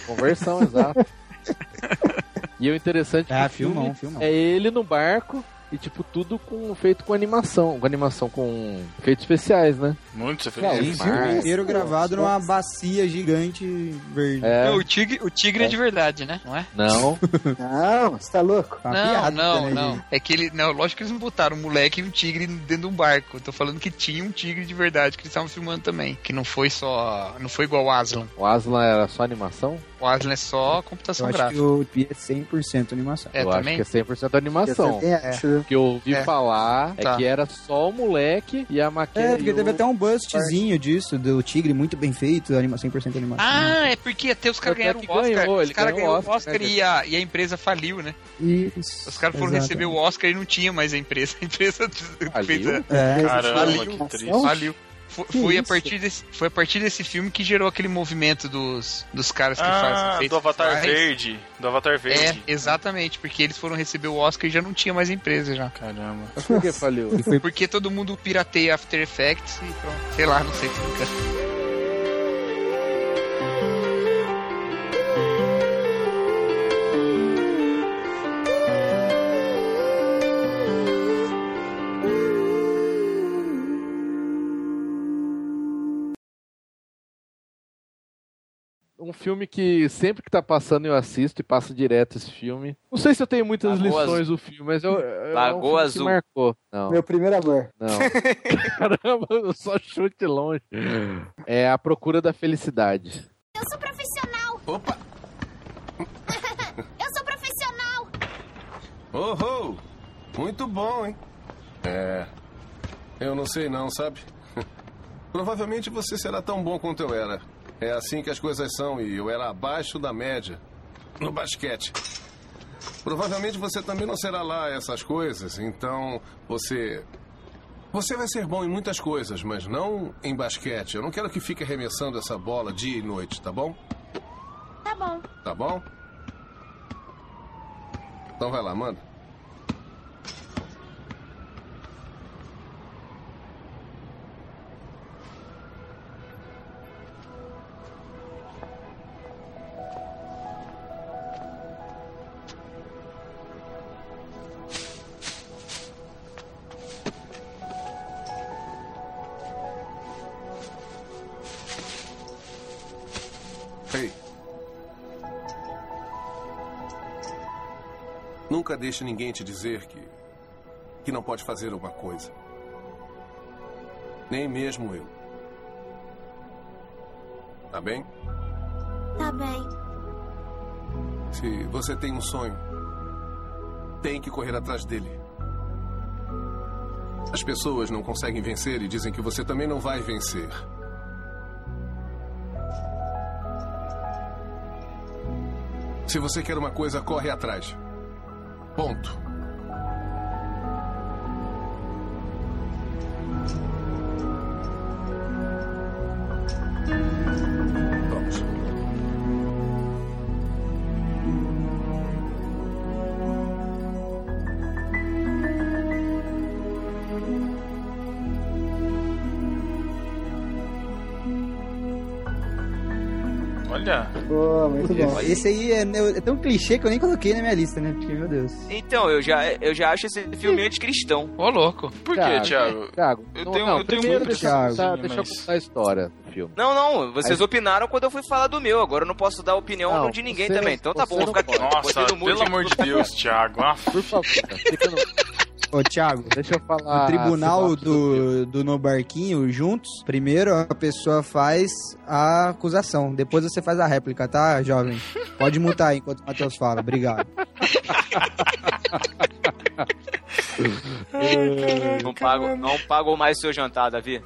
C: Conversão, exato. E o interessante é que o filme
D: filmão, filmão.
C: é ele no barco e, tipo, tudo com, feito com animação. Com animação com efeitos especiais, né?
A: Muito
D: Sim,
A: sofrido.
D: filme inteiro gravado numa bacia gigante verde.
C: É,
F: Não, o tigre, o tigre é. de verdade, né? Não é?
C: não.
E: Não, você tá louco?
D: Uma
F: não,
D: piada,
F: não,
D: né,
F: não. É que ele. Não, lógico que eles não botaram um moleque e um tigre dentro de um barco. Eu tô falando que tinha um tigre de verdade que eles estavam filmando também. Que não foi só. Não foi igual o Aslan.
C: O Aslan era só animação?
F: O Aslan é só
D: Eu
F: computação
D: acho que
F: gráfica.
D: o Pi é 100% animação.
F: É,
C: eu
F: também?
C: acho que é 100% animação.
E: Também acho.
C: O que eu ouvi
F: É.
C: falar é
F: Tá.
C: que era só o moleque e a maquete.
D: É, porque
C: e o-
D: teve até um bustzinho disso, do tigre muito bem feito, anima 100% animação.
F: Ah, é porque até os caras ganharam o Oscar.
C: ganhou,
F: os caras
C: ganhou
F: ganharam
C: o Oscar,
F: Oscar e a, e a empresa faliu, né?
D: Isso.
F: Os caras foram
D: exato.
F: receber o Oscar e não tinha mais a empresa. A empresa
C: Faliu?
F: fez a-
D: É,
A: Caramba,
F: Faliu.
A: que triste.
F: Faliu. Foi, foi a partir desse, foi a partir desse filme que gerou aquele movimento dos, dos caras que fazem
A: Ah, do Avatar. Verde. Do Avatar
F: É,
A: Verde.
F: exatamente, porque eles foram receber o Oscar e já não tinha mais empresa já.
A: Caramba.
C: Mas Por que falhou?
D: Foi
F: Porque todo mundo pirateia After Effects e pronto. Sei lá, não sei explicar.
C: Um filme que sempre que tá passando eu assisto e passo direto esse filme. Não sei se eu tenho muitas
B: Lagoa
C: lições do filme, mas eu, eu
B: Lagoa
C: é um filme que
B: Azul.
C: marcou. Não,
E: Meu primeiro amor.
C: não. Caramba, eu só chute longe. É A Procura da Felicidade.
H: Eu sou profissional!
N: Opa!
H: Eu sou profissional!
N: Oh, oh! Muito bom, hein? É. Eu não sei não, sabe? Provavelmente você será tão bom quanto eu era. É assim que as coisas são e eu era abaixo da média no basquete. Provavelmente você também não será lá essas coisas, então você. Você vai ser bom em muitas coisas, mas não em basquete. Eu não quero que fique arremessando essa bola dia e noite, tá bom?
H: Tá bom.
N: Tá bom? Então vai lá, manda. Deixe ninguém te dizer que. que não pode fazer uma coisa. Nem mesmo eu. Tá bem?
O: Tá bem.
N: Se você tem um sonho, tem que correr atrás dele. As pessoas não conseguem vencer e dizem que você também não vai vencer. Se você quer uma coisa, corre atrás. Ponto.
D: Esse aí é, é tão clichê que eu nem coloquei na minha lista, né? Porque, meu Deus.
B: Então, eu já, eu já acho esse filme anticristão.
F: Ô, louco.
A: Por que,
C: Thiago,
A: Thiago?
C: Thiago,
A: Eu
C: não,
A: tenho-
C: não,
A: eu tenho muito
C: deixa, eu
A: Thiago,
C: contar, deixa eu
A: mas-
C: contar a história do filme.
B: Não, não, vocês
C: Aí-
B: opinaram quando eu fui falar do meu. Agora eu não posso dar opinião
C: Não,
B: de ninguém
C: você-
B: também. Então tá bom, vou ficar quieto.
A: Nossa, pelo amor de Deus, Thiago. Ah,
C: Por favor, fica no,
D: Ô, Thiago,
C: deixa eu falar.
D: no tribunal do, do No Barquinho, juntos, primeiro a pessoa faz a acusação, depois você faz a réplica, tá, jovem? Pode mutar aí enquanto o Matheus fala, obrigado.
B: Não pago, não pago mais seu jantar, Davi.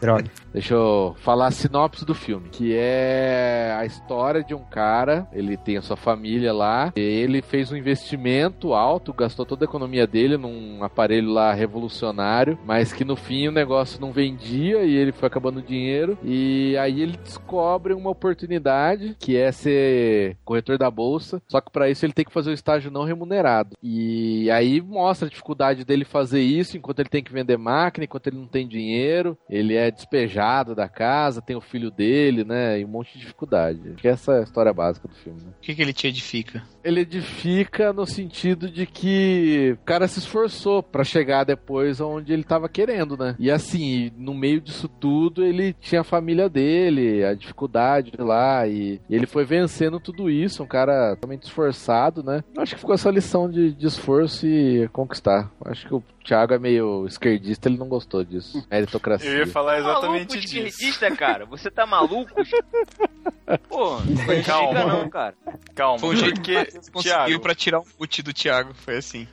D: Droga.
C: Deixa eu falar a sinopse do filme, que é a história de um cara, ele tem a sua família lá, ele fez um investimento alto, gastou toda a economia dele num aparelho lá revolucionário, mas que no fim o negócio não vendia e ele foi acabando o dinheiro, e aí ele descobre uma oportunidade, que é ser corretor da bolsa, só que para isso ele tem que fazer o estágio não remunerado. E aí mostra a dificuldade dele fazer isso enquanto ele tem que vender máquina, enquanto ele não tem dinheiro, ele é despejado da casa, tem o filho dele, né? E um monte de dificuldade. Acho que essa é a história básica do filme, né?
F: O que, que ele te edifica?
C: Ele edifica no sentido de que o cara se esforçou pra chegar depois onde ele tava querendo, né? E assim, no meio disso tudo, ele tinha a família dele, a dificuldade lá, e, e ele foi vencendo tudo isso, um cara totalmente esforçado, né? Eu acho que ficou essa lição de, de esforço e conquistar. Eu acho que o Thiago é meio esquerdista, ele não gostou disso. Meritocracia.
A: Eu ia falar exatamente
B: maluco
A: disso.
B: esquerdista, cara. Você tá maluco? Pô, não
A: Calma.
B: não, cara.
A: Calma,
F: Foi um jeito que conseguiu pra tirar um mute do Thiago. Foi assim.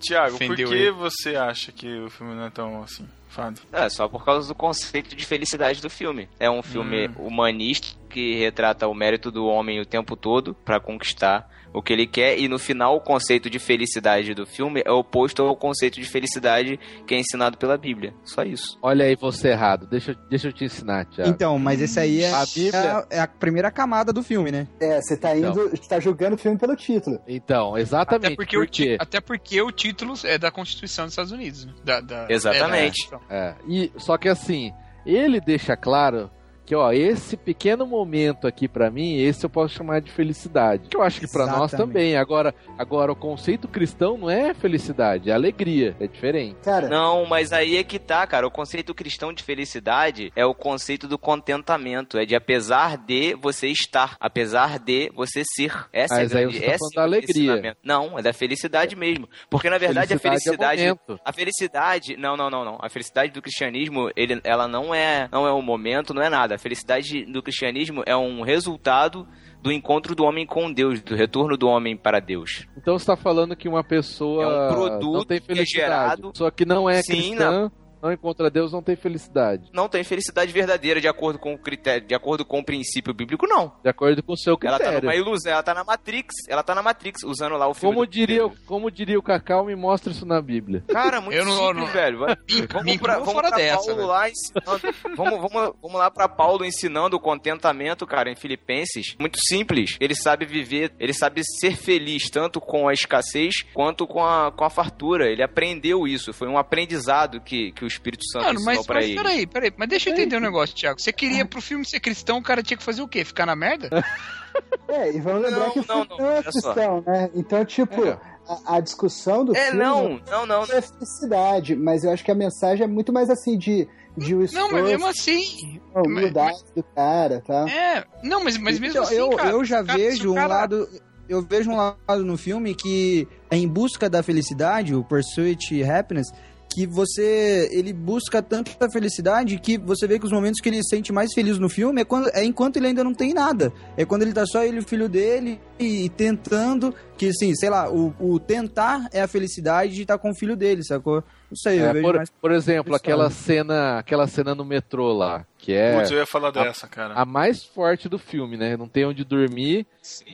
A: Thiago, por que
F: ele.
A: você acha que o filme não é tão assim, fado?
B: É, só por causa do conceito de felicidade do filme. É um filme
A: Hum.
B: humanista que retrata o mérito do homem o tempo todo pra conquistar o que ele quer e no final o conceito de felicidade do filme é oposto ao conceito de felicidade que é ensinado pela Bíblia. Só isso.
C: Olha aí você errado, deixa, eu- deixa eu te ensinar, Thiago.
D: Então, mas esse aí é
C: A Bíblia-
D: é a primeira camada do filme, né?
E: É, você tá indo,
C: Então.
E: você tá julgando o filme pelo título.
C: Então, exatamente.
F: Até porque,
C: por
F: o, até porque o título é da Constituição dos Estados Unidos. né? Da, da-
B: Exatamente.
F: é da-
C: É, e só que assim, ele deixa claro que ó, esse pequeno momento aqui pra mim, esse eu posso chamar de felicidade. Que eu acho que pra nós também. Agora, agora o conceito cristão não é felicidade, é alegria, é diferente.
E: Cara,
B: Não, mas aí é que tá, cara. O conceito cristão de felicidade é o conceito do contentamento. É de apesar de você estar, apesar de você ser. Essa
C: Mas
B: é a
C: aí
B: grande,
C: você tá
B: essa é
C: da
B: o
C: alegria.
B: Não, é da felicidade mesmo. Porque na verdade
C: Felicidade é
B: a felicidade.
C: momento.
B: a felicidade. Não, não, não, não. A felicidade do cristianismo, ele, ela não é, não é um momento, não é nada. A felicidade do cristianismo é um resultado do encontro do homem com Deus, do retorno do homem para Deus.
C: Então você tá falando que uma pessoa
B: É um produto
C: não tem
B: que é
C: felicidade.
B: gerado-
C: Só que não é
B: Sim,
C: cristã, não encontra Deus, não tem felicidade.
B: Não tem felicidade verdadeira de acordo com o critério, de acordo com o princípio bíblico, não.
C: De acordo com o seu
B: Ela
C: critério.
B: tá numa ilusão, ela tá na Matrix, ela tá na Matrix, usando lá o filme.
C: Como
B: do-
C: diria, como diria o Cacau, me mostra isso na Bíblia.
B: Cara, muito
F: Eu não-
B: simples,
F: não-
B: velho. Vamos pra, vamos
F: fora
B: pra
F: dessa,
B: Paulo
F: velho.
B: lá ensinando. vamos, vamos, vamos lá pra Paulo ensinando o contentamento, cara, em Filipenses. Muito simples. Ele sabe viver, ele sabe ser feliz, tanto com a escassez quanto com a, com a fartura. Ele aprendeu isso. Foi um aprendizado que, que o Espírito Santo
F: Mano, mas,
B: pra
F: mas
B: ele.
F: peraí, peraí. Mas deixa eu entender um negócio, Thiago. Você queria pro filme ser cristão, o cara tinha que fazer o quê? Ficar na merda?
E: é, e vamos lembrar
B: Não,
E: que o
B: não,
E: filme
B: não,
E: não, é cristão, né? Então, tipo,
C: É.
E: a, a discussão do
B: É,
E: filme
B: não, não, não.
E: é felicidade, mas eu acho que a mensagem é muito mais assim de, de o
F: Não, mas mesmo assim.
E: a humildade do cara, tá?
F: É. Não, mas, mas mesmo
D: Então,
F: assim,
D: eu,
F: cara.
D: eu já
F: cara,
D: vejo
F: o
D: um
F: cara-
D: lado. eu vejo um lado no filme que é em busca da felicidade, o Pursuit Happiness, que você ele busca tanto a felicidade que você vê que os momentos que ele se sente mais feliz no filme é quando é enquanto ele ainda não tem nada. É quando ele tá só ele e o filho dele e, e tentando que assim, sei lá, o, o tentar é a felicidade de estar com o filho dele, sacou? Não sei, eu
C: É,
D: vejo
C: por,
D: mais
C: por exemplo, aquela cena, aquela cena no metrô lá, que é
A: Putz, eu ia falar
C: a-
A: dessa, cara.
C: a mais forte do filme, né? Não tem onde dormir.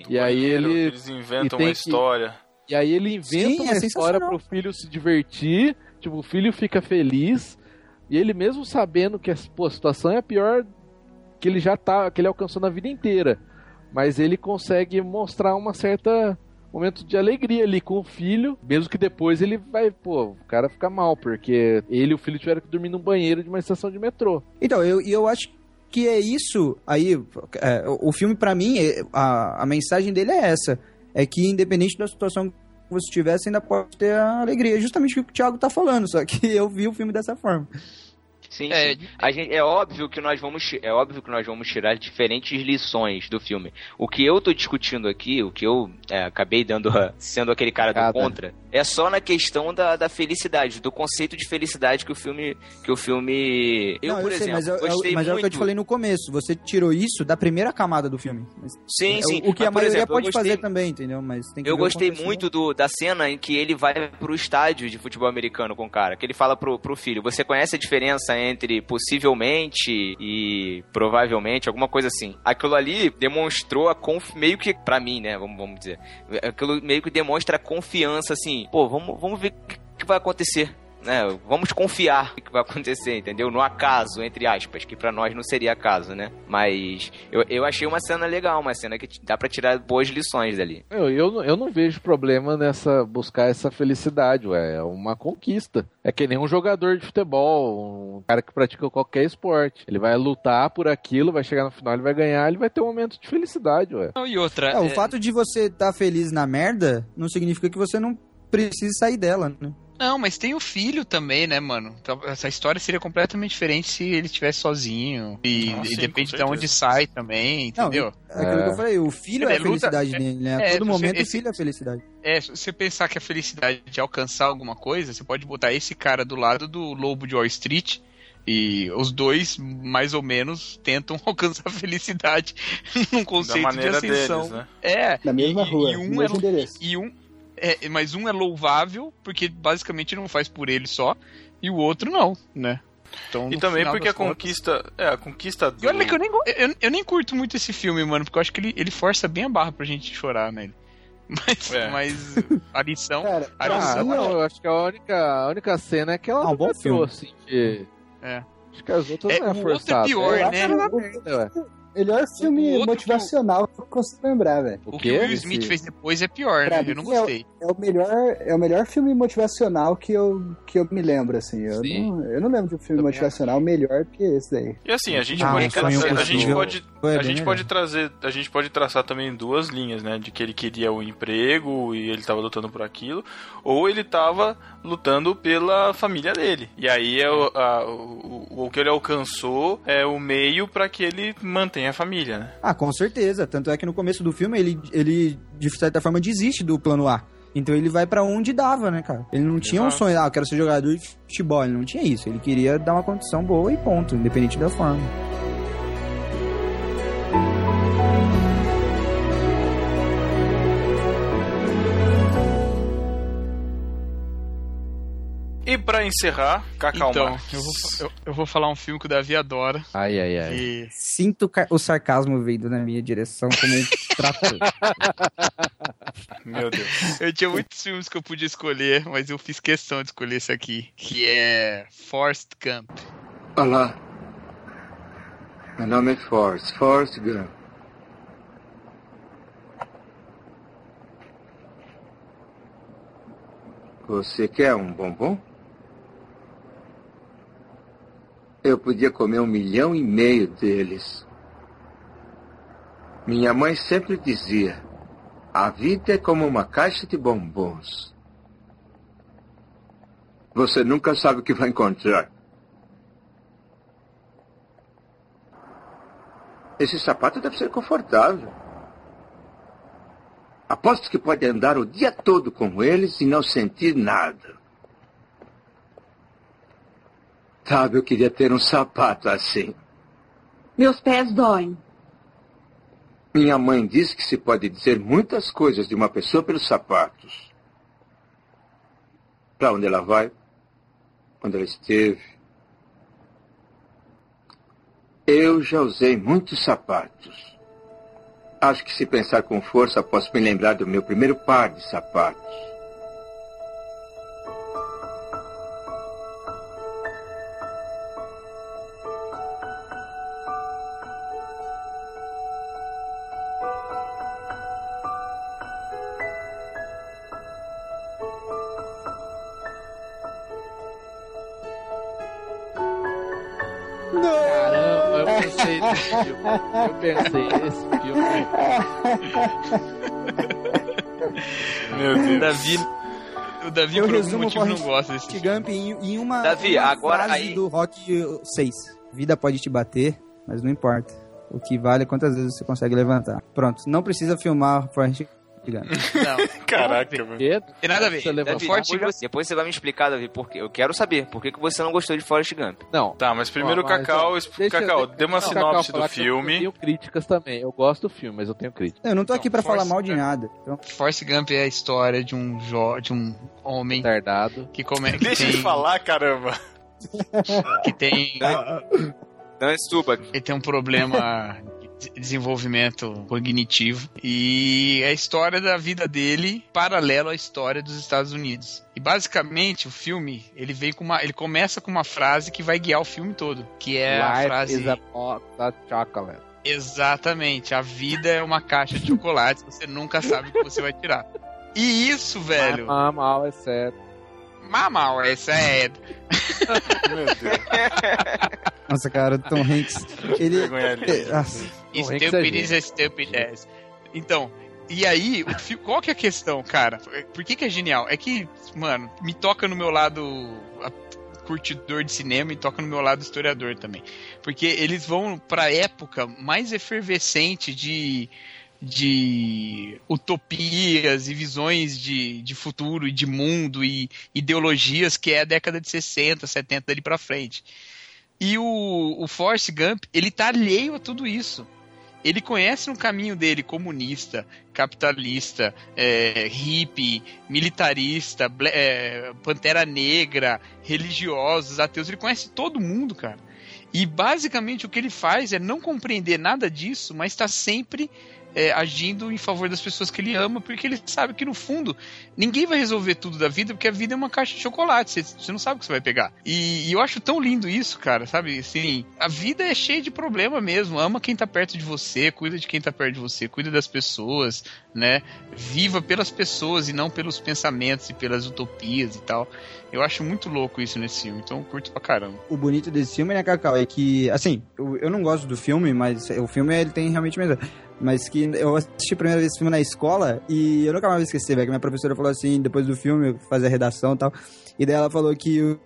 C: e aí
A: banheiro,
C: ele
A: eles inventam uma
C: que-
A: história.
C: E aí ele inventa
D: Sim,
C: uma
D: é
C: história pro filho se divertir, tipo, o filho fica feliz, e ele mesmo sabendo que a, pô, a situação é a pior que ele já tá, que ele alcançou na vida inteira. Mas ele consegue mostrar uma certa momento de alegria ali com o filho, mesmo que depois ele vai, pô, o cara fica mal, porque ele e o filho tiveram que dormir num banheiro de uma estação de metrô.
D: Então, eu, eu acho que é isso aí. é, o filme, pra mim, é- a, a mensagem dele é essa: é que independente da situação você tiver, você ainda pode ter a alegria. É justamente o que o Thiago tá falando, só que eu vi o filme dessa forma.
B: Sim, sim. A gente, é óbvio que nós vamos é óbvio que nós vamos tirar diferentes lições do filme. O que eu tô discutindo aqui, o que eu é, acabei dando a- sendo aquele cara do
C: Cada.
B: contra, é só na questão da, da felicidade, do conceito de felicidade que o filme que o filme eu
D: Não,
B: por
D: eu sei,
B: exemplo,
D: mas, é, é,
B: gostei
D: mas é o que eu te
B: muito-
D: falei no começo. Você tirou isso da primeira camada do filme.
B: Sim,
D: é,
B: sim.
D: O que
B: Mas,
D: a maioria
B: exemplo, eu
D: pode
B: gostei-
D: fazer também, entendeu? Mas tem que
B: Eu
D: o
B: gostei muito do, da cena em que ele vai pro estádio de futebol americano com o cara. Que ele fala pro, pro filho: Você conhece a diferença entre possivelmente e provavelmente? Alguma coisa assim. Aquilo ali demonstrou a conf... meio que, pra mim, né? Vamos, vamos dizer. Aquilo meio que demonstra a confiança assim. Pô, vamos, vamos ver o que, que vai acontecer. Né, vamos confiar no que vai acontecer, entendeu? No acaso, entre aspas, que pra nós não seria acaso, né? Mas eu, eu achei uma cena legal, uma cena que dá pra tirar boas lições dali.
C: Eu, eu, não- eu não vejo problema nessa buscar essa felicidade, ué. É uma conquista. É que nem um jogador de futebol, um cara que pratica qualquer esporte. Ele vai lutar por aquilo, vai chegar no final, ele vai ganhar, ele vai ter um momento de felicidade, ué.
F: Não, e outra.
D: É, o
F: é-
D: fato de você estar feliz na merda não significa que você não precise sair dela, né?
F: Não, mas tem o filho também, né, mano? Então, essa história seria completamente diferente se ele estivesse sozinho. E,
A: Ah,
F: e
A: sim,
F: depende de onde sai também,
D: Não,
F: entendeu?
D: É aquilo que eu falei, o filho é, a
F: Ele luta-
D: felicidade
F: é-
D: dele, né? A
F: é,
D: todo
F: você-
D: momento o filho é a felicidade.
F: É, se você pensar que a felicidade é alcançar alguma coisa, você pode botar esse cara do lado do lobo de Wall Street. E os dois, mais ou menos, tentam alcançar a felicidade num conceito de
A: maneira
F: ascensão.
A: deles, né?
F: É.
E: Na mesma rua,
F: e um
E: mesmo
F: é,
E: endereço.
F: E um, é, mas um é louvável, porque basicamente não faz por ele só, e o outro não, né? Então,
A: E também porque a
F: contas-
A: conquista. É, a conquista do.
F: E olha que eu nem, eu, eu nem curto muito esse filme, mano, porque eu acho que ele, ele força bem a barra pra gente chorar nele. Mas,
A: É.
F: mas a lição.
E: Cara,
F: a
C: Ah,
F: lição
C: não, eu acho que a única, a única cena é aquela
D: Ah, um bom
C: metrô,
D: filme.
C: assim, que...
F: É.
C: Acho que as outras
F: É,
C: não é
F: o outro é
C: forçado.
F: pior,
C: é,
F: né?
C: É.
E: Melhor filme motivacional que eu consigo lembrar, velho.
F: O
C: O
F: que o? Will Smith
C: Esse-
F: fez depois é pior,
E: Pra
F: né? Eu não
E: é o-
F: gostei.
E: É o melhor, é o melhor filme motivacional que eu, que eu me lembro, assim. Eu,
C: Sim.
E: não, eu não lembro de um filme
C: Também
E: motivacional melhor que esse daí.
A: E assim, a gente
D: Ah,
A: pode, a gente pode,
D: foi
A: a
D: bem
A: gente
D: melhor.
A: pode trazer, a gente pode traçar também duas linhas, né? De que ele queria o emprego e ele tava lutando por aquilo, ou ele tava lutando pela família dele. E aí é o, a- o, o- que ele alcançou é o meio pra que ele mantenha a família, né?
D: Ah, com certeza. Tanto é que no começo do filme ele, ele de certa forma, desiste do plano A. Então ele vai pra onde dava, né, cara? Ele não tinha um
A: Exato.
D: sonho, ah, eu quero ser jogador de futebol. Ele não tinha isso. Ele queria dar uma condição boa e ponto, independente da forma.
A: E pra encerrar, Cacau
F: Então,
A: Marques.
F: eu vou, eu, eu vou falar um filme que o Davi adora.
C: Ai, ai, ai.
F: E
D: Sinto o sarcasmo vindo na minha direção como um trator.
A: Meu Deus.
F: eu tinha muitos filmes que eu podia escolher, mas eu fiz questão de escolher esse aqui, que é Forrest Gump.
P: Olá. Meu nome é Forrest, Forrest Gump. Você quer um bombom? Eu podia comer um milhão e meio deles. Minha mãe sempre dizia: a vida é como uma caixa de bombons. Você nunca sabe o que vai encontrar. Esse sapato deve ser confortável. Aposto que pode andar o dia todo com eles e não sentir nada. Sabe, eu queria ter um sapato assim.
Q: Meus pés doem.
P: Minha mãe diz que se pode dizer muitas coisas de uma pessoa pelos sapatos. Para onde ela vai? Onde ela esteve? Eu já usei muitos sapatos. Acho que se pensar com força, posso me lembrar do meu primeiro par de sapatos.
C: Eu pensei nesse filme.
A: Meu Deus.
F: Davi, o Davi
D: Eu
F: por algum
D: resumo
F: motivo não gosta desse
D: Gump em, em uma,
B: Davi,
D: uma
B: agora
D: frase
B: aí-
D: do Rock 6. Vida pode te bater, mas não importa. O que vale é quantas vezes você consegue levantar. Pronto, não precisa filmar Forrest
F: Não.
A: Caraca, mano.
F: Tem nada a ver.
C: Você levou
B: Davi,
F: Forte
B: depois, você, depois você vai me explicar, Davi, porque eu quero saber por que, que você não gostou de Forrest Gump.
C: Não.
A: Tá, mas primeiro o
C: mas,
A: Cacau, exp-
C: deixa-
A: Cacau,
C: deixa-
A: dê uma
C: deixa o
A: sinopse
C: Cacau falar
A: do
C: eu-
A: filme.
C: Eu tenho críticas também. Eu gosto do filme, mas eu tenho críticas.
D: Eu não tô aqui pra falar
F: Forrest
D: mal de
F: Gump.
D: nada. Então,
F: Forrest Gump é a história de um jo de um homem
C: Tardado.
F: que come que
A: Deixa
F: tem,
A: de falar, caramba.
F: que tem
B: Não é suba.
F: ele tem um problema desenvolvimento cognitivo e é a história da vida dele paralelo à história dos Estados Unidos. E basicamente o filme, ele vem com uma ele começa com uma frase que vai guiar o filme todo, que é a
C: Life
F: frase
C: is a box of chocolate.
F: Exatamente, a vida é uma caixa de chocolates, você nunca sabe o que você vai tirar. E isso, velho,
C: My mom always said.
F: Mamal, essa é.
A: Meu Deus.
D: nossa, cara, o Tom Hanks. Ele. Nossa,
C: Hanks é
F: Stupid is stupid as. Então, e aí, qual que é a questão, cara? Por que que é genial? É que, mano, me toca no meu lado curtidor de cinema e toca no meu lado historiador também. Porque eles vão pra época mais efervescente de de utopias e visões de, de futuro e de mundo e ideologias que é a década de 60, 70 dali pra frente. E o, o Forrest Gump, ele tá alheio a tudo isso. Ele conhece no caminho dele comunista, capitalista, é, hippie, militarista, é, pantera negra, religiosos, ateus. Ele conhece todo mundo, cara. E basicamente o que ele faz é não compreender nada disso, mas está sempre é, agindo em favor das pessoas que ele ama, porque ele sabe que no fundo ninguém vai resolver tudo da vida, porque a vida é uma caixa de chocolate, você, não sabe o que você vai pegar. E, e eu acho tão lindo isso, cara, sabe? Assim, a vida é cheia de problema mesmo. Ama quem tá perto de você, cuida de quem tá perto de você, cuida das pessoas, né? Viva pelas pessoas e não pelos pensamentos e pelas utopias e tal. Eu acho muito louco isso nesse filme, então eu curto pra caramba.
D: o bonito desse filme, né, Cacau, é que, assim, eu, eu não gosto do filme, mas o filme ele tem realmente mesmo. Mas que eu assisti a primeira vez esse filme na escola e eu nunca mais vou esquecer, velho. Que minha professora falou assim, depois do filme, fazer a redação e tal. E daí ela falou que o,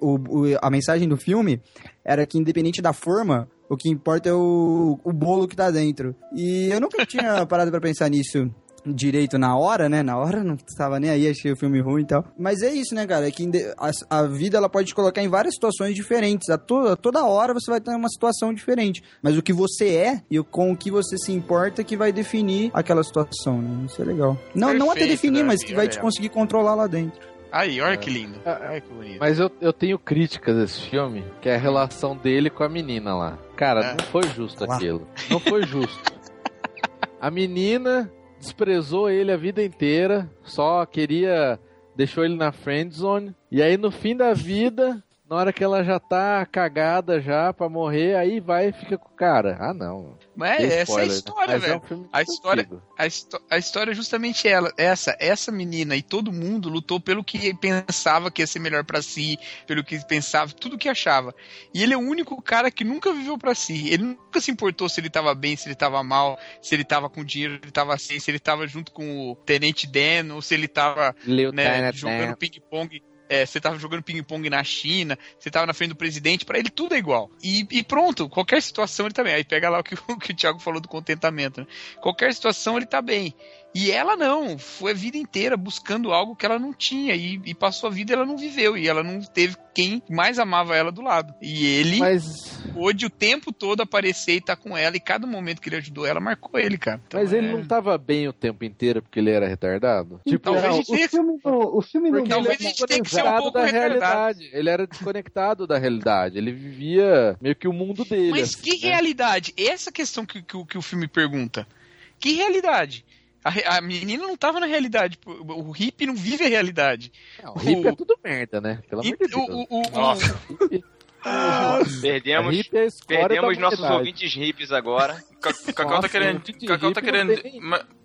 D: o- o- a mensagem do filme era que, independente da forma, o que importa é o, o bolo que tá dentro. E eu nunca tinha parado pra pensar nisso direito na hora, né? Na hora não tava nem aí, achei o filme ruim e tal. Mas é isso, né, cara? É que a, a vida ela pode te colocar em várias situações diferentes. A toda, toda hora você vai ter uma situação diferente. Mas o que você é e o- com o que você se importa que vai definir aquela situação, né? Isso é legal. Não, não até
F: Perfeito,
D: definir, mas
F: Davi,
D: que vai te conseguir controlar lá dentro.
F: Aí, olha que lindo. Olha que bonito.
C: Mas eu, eu tenho críticas desse filme, que é a relação dele com a menina lá. Cara,
F: É.
C: não foi justo
D: Lá.
C: aquilo. Não foi justo. A menina desprezou ele a vida inteira, só queria. deixou ele na friend zone. E aí no fim da vida, na hora que ela já tá cagada já pra morrer, aí vai e fica com o cara. Ah, não.
F: Mas
C: Tem
F: essa é a
C: spoiler, né?
F: história,
C: Mas é
F: velho.
C: um filme
F: a, história, a, a história é justamente ela, essa. Essa menina e todo mundo lutou pelo que pensava que ia ser melhor pra si, pelo que pensava, tudo que achava. E ele é o único cara que nunca viveu pra si. Ele nunca se importou se ele tava bem, se ele tava mal, se ele tava com dinheiro, se ele tava assim, se ele tava junto com o Tenente Dan, ou se ele tava né,
C: Dan.
F: jogando ping-pong. É, você tava jogando ping-pong na China, você tava na frente do presidente, pra ele tudo é igual. E, e pronto, qualquer situação ele tá bem. Aí pega lá o que, o que o Thiago falou do contentamento, né? Qualquer situação ele tá bem. E ela não, foi a vida inteira buscando algo que ela não tinha e, e passou a vida e ela não viveu e ela não teve quem mais amava ela do lado. E ele
C: Mas,
F: pôde o tempo todo aparecer e estar com ela e cada momento que ele ajudou ela marcou ele, cara. Então,
C: mas ele
F: é-
C: não tava bem o tempo inteiro porque ele era retardado? Tipo,
F: Talvez
C: não, o
F: gente tenha que-
E: filme não, o filme
C: ele
F: Talvez
C: era
F: a gente tenha que ser um
C: desconectado
F: pouco
C: da
F: retardado.
C: realidade. Ele era desconectado da realidade. Ele vivia meio que o mundo dele.
F: Mas
C: assim,
F: que
C: né?
F: realidade? Essa questão que, que, o- que o filme pergunta. Que realidade? A, a menina não tava na realidade. O hippie não vive a realidade.
C: Não, o hippie é tudo merda, né? Pelo amor de Deus.
F: o- o-
A: Nossa.
B: Perdemos,
C: é
B: perdemos nossos ouvintes hippies agora.
A: Ca- Cacau tá querendo. Cacau tá querendo.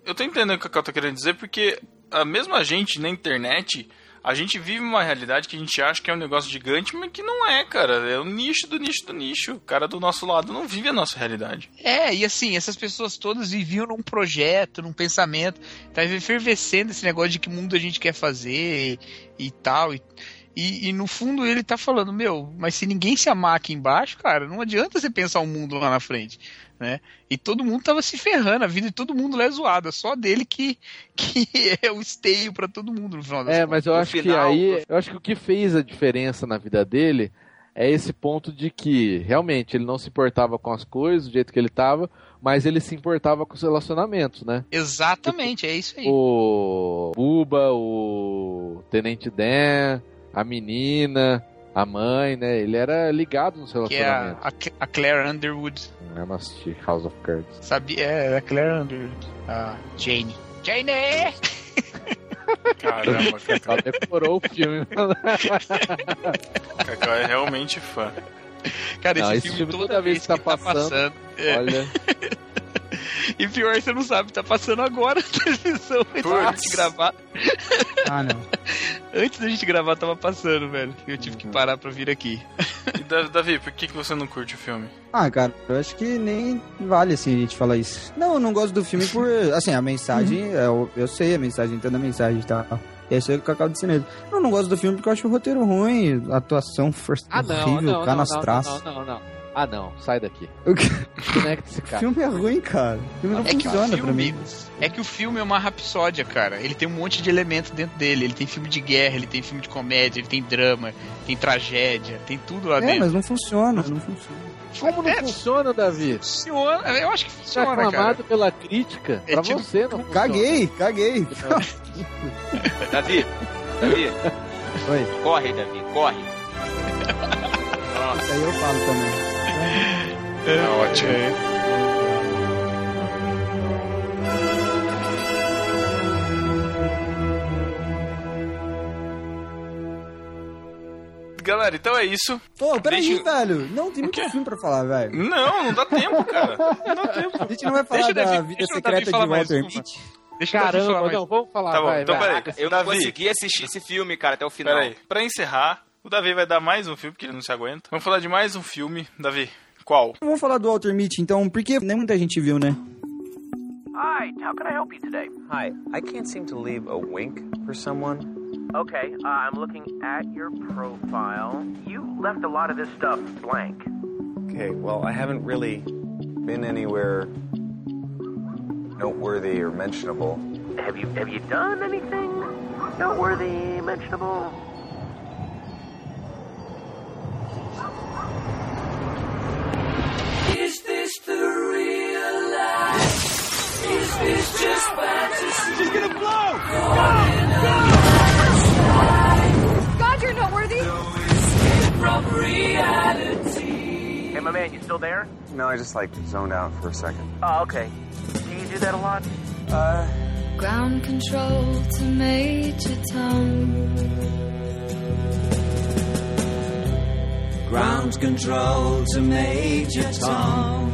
A: Eu tô entendendo o que o Cacau tá querendo dizer, porque a mesma gente na internet, a gente vive uma realidade que a gente acha que é um negócio gigante, mas que não é, cara. É o nicho do nicho do nicho. O cara do nosso lado não vive a nossa realidade.
F: É, e assim, essas pessoas todas viviam num projeto, num pensamento, tá efervescendo esse negócio de que mundo a gente quer fazer e, e tal. E, e, e no fundo ele tá falando, meu, mas se ninguém se amar aqui embaixo, cara, não adianta você pensar um mundo lá na frente, né? E todo mundo tava se ferrando, a vida de todo mundo lá é zoada, só dele que, que é o esteio pra todo mundo no final das
C: É,
F: contas.
C: mas eu
B: No
C: acho que
B: final,
C: aí. Eu acho que o que fez a diferença na vida dele é esse ponto de que realmente ele não se importava com as coisas do jeito que ele tava, mas ele se importava com os relacionamentos, né?
F: Exatamente, é isso aí.
C: O Buba, o Tenente Dan, a menina, a mãe, né? Ele era ligado nos
F: Que é a,
C: relacionamentos.
F: a, a Claire Underwood.
C: Eu não assisti House of Cards.
F: Sabia? É, a Claire Underwood. A Jane. Jane!
A: Caramba, Cacau.
C: Decorou o filme.
A: Cacau é realmente fã.
F: Cara,
C: Não,
F: esse,
C: esse
F: filme,
C: filme
F: toda, vez que tá passando. é.
C: Olha,
F: E pior, você não sabe, tá passando agora na televisão antes da gente gravar.
D: Ah, não.
F: Antes da gente gravar, tava passando, velho. Eu tive que parar pra vir aqui.
A: E Da- Davi, por que, que você não curte o filme?
D: Ah, cara, eu acho que nem vale assim a gente falar isso. Não, eu não gosto do filme por. Assim, a mensagem, eu, eu sei a mensagem, entendo a mensagem e tal. E isso é o que eu acabo disse mesmo. Eu não gosto do filme porque eu acho o roteiro ruim, a atuação for...
C: Ah, não,
D: horrível,
C: não, não,
D: canas
C: não,
D: traços.
C: não, não, não. Ah, não, sai daqui.
D: O?
C: Conecta esse
D: O
C: cara.
D: filme é ruim, cara. O filme não
F: É que, o
D: funciona pra
F: filme,
D: mim.
F: é que o filme é uma rapsódia, cara. Ele tem um monte de elementos dentro dele. Ele tem filme de guerra, ele tem filme de comédia, ele tem drama, tem tragédia, tem tudo lá
D: É,
F: dentro.
D: mas não funciona, não funciona.
C: Como não funciona, Davi?
F: Funciona, eu acho que
C: Você é
F: funciona, cara.
C: aclamado pela crítica.
F: É
C: pra
F: tipo-
C: você não funciona.
D: Caguei, caguei.
B: Davi, Davi,
D: Oi,
B: corre, Davi, corre.
D: Isso aí eu falo também.
A: É ótimo. Galera, então é isso.
D: Pô, peraí,
A: Deixa-
D: velho. Não, tem muito filme pra falar, velho.
A: Não, não dá tempo, cara. Não dá tempo.
D: A gente não vai falar
F: Deixa
D: da
F: Davi-
D: vida
F: deixa
D: secreta de Walter. Mitty.
F: Deixa eu falar
C: Caramba,
F: mais.
C: não, vamos falar.
A: Tá bom,
C: vai,
A: então
C: vai.
A: peraí.
B: Eu não
A: Davi,
B: consegui assistir esse filme, cara, até o final.
A: Peraí, pra encerrar, o Davi vai dar mais um filme, porque ele não se aguenta. Vamos falar de mais um filme. Davi, qual?
D: Vamos falar do Walter Mitty, então, porque nem muita gente viu, né?
R: Hi, how can I help you today? Hi, I can't seem to leave a wink for someone. Okay, uh, I'm looking at your profile. You left a lot of this stuff blank.
S: Okay, well, I haven't really been anywhere noteworthy or mentionable.
R: Have you have you done anything noteworthy, mentionable?
J: Is this the real life? Is this just fantasy? She's gonna blow!
G: God, you're noteworthy.
J: From reality.
R: Hey, my man, you still there?
S: No, I just like zoned out for a second.
R: Oh, okay. Do you do that a lot? Uh...
J: Ground control to Major Tom. Ground control to Major Tom.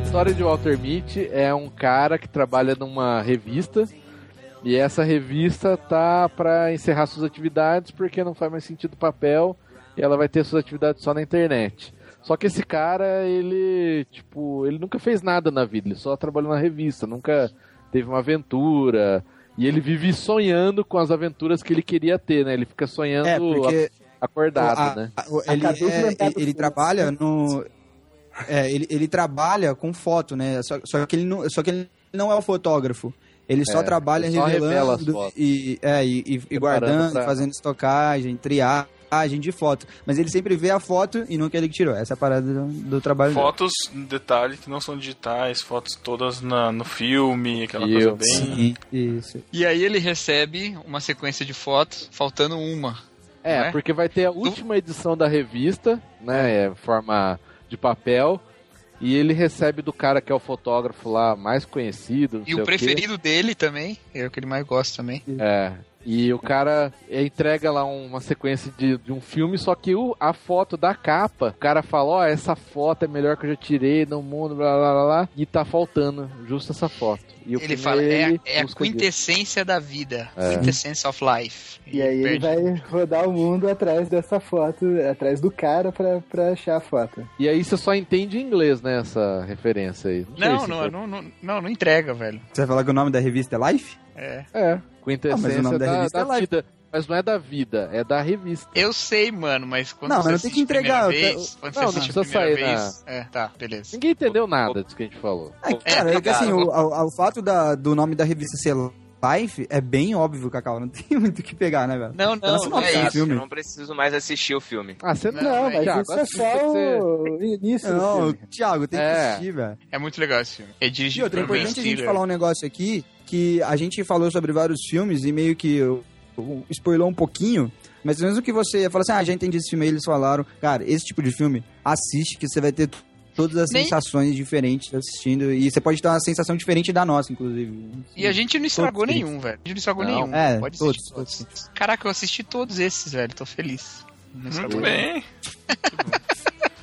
C: A história de Walter Mitty é um cara que trabalha numa revista e essa revista tá pra encerrar suas atividades porque não faz mais sentido o papel e ela vai ter suas atividades só na internet. Só que esse cara, ele, tipo, ele nunca fez nada na vida, ele só trabalhou na revista, nunca teve uma aventura. E ele vive sonhando com as aventuras que ele queria ter, né? Ele fica sonhando
D: É, porque
C: acordado,
D: a-
C: né?
D: a- ele, é, ele, ele trabalha no. É, ele, ele trabalha com foto, né? Só, só que ele não, só que ele não é o fotógrafo. Ele só
C: É,
D: trabalha
C: ele só
D: revelando e, é, e, e- e guardando,
C: pra-
D: fazendo estocagem, triagem de foto. Mas ele sempre vê a foto e nunca ele que tirou. Essa é a parada do, do trabalho dele.
A: Fotos, detalhe, que não são digitais, fotos todas na, no filme, aquela coisa bem.
D: Sim, isso.
F: E aí ele recebe uma sequência de fotos, faltando uma.
C: É,
F: é?
C: porque vai ter a última edição da revista, né? É, forma de papel. E ele recebe do cara que é o fotógrafo lá mais conhecido.
F: E o preferido dele também, é o que ele mais gosta também.
C: É. E o cara entrega lá uma sequência de, de um filme, só que o, a foto da capa, o cara fala, ó, essa foto é melhor que eu já tirei no mundo, blá blá blá blá, e tá faltando justo essa foto. E o
F: Ele fala, é,
C: ele
F: é a quintessência da vida.
C: É.
F: Quintessence of life.
E: E aí ele vai rodar o mundo atrás dessa foto, atrás do cara pra, pra achar a foto.
C: E aí você só entende em inglês, né, essa referência aí.
F: Não, não, não, não, não, não entrega, velho.
D: Você vai falar que o nome da revista é Life?
F: É.
C: É, quintessência
D: Ah, mas o nome da
C: da,
D: revista
C: da
D: é Life.
C: vida. Mas não é da vida, é da revista.
F: Eu sei, mano, mas quando
D: Não,
F: você
D: mas não tem
F: assiste
D: que entregar,
F: primeira
D: eu-
F: vez, quando
C: não,
F: você
C: não
F: assiste a primeira
C: sair
F: vez... É, tá, beleza.
C: Ninguém entendeu nada disso que a gente falou.
D: É, cara, é que assim, o, o- o fato da- do nome da revista ser Life é bem óbvio, Cacau. Não tem muito o que pegar, né, velho?
F: Não,
D: Tá na
B: Não,
D: sinopse
B: é isso,
D: filme.
B: eu não preciso mais assistir o filme.
C: Ah, você
F: Não,
E: Não, mas
C: Thiago,
E: isso é só
C: que
E: o início do
D: Não,
E: filme.
D: Thiago, tem que
C: É.
D: assistir, velho.
F: É muito legal esse filme. É
D: E
F: dirigido
D: outra, é importante a gente falar um negócio aqui, que a gente falou sobre vários filmes e meio que uh, spoilou um pouquinho, mas mesmo que você fala assim, ah, já entendi esse filme, aí eles falaram, cara, esse tipo de filme, assiste que você vai ter todas as
F: Nem-
D: sensações diferentes assistindo, e você pode ter uma sensação diferente da nossa, inclusive.
F: E a gente não estragou
D: Todos
F: nenhum, velho. A gente não estragou
C: Não.
F: nenhum.
D: É,
F: Pode
D: todos,
F: assistir
D: todos.
F: Caraca, eu assisti todos esses, velho. Tô feliz. Não
A: Muito bem.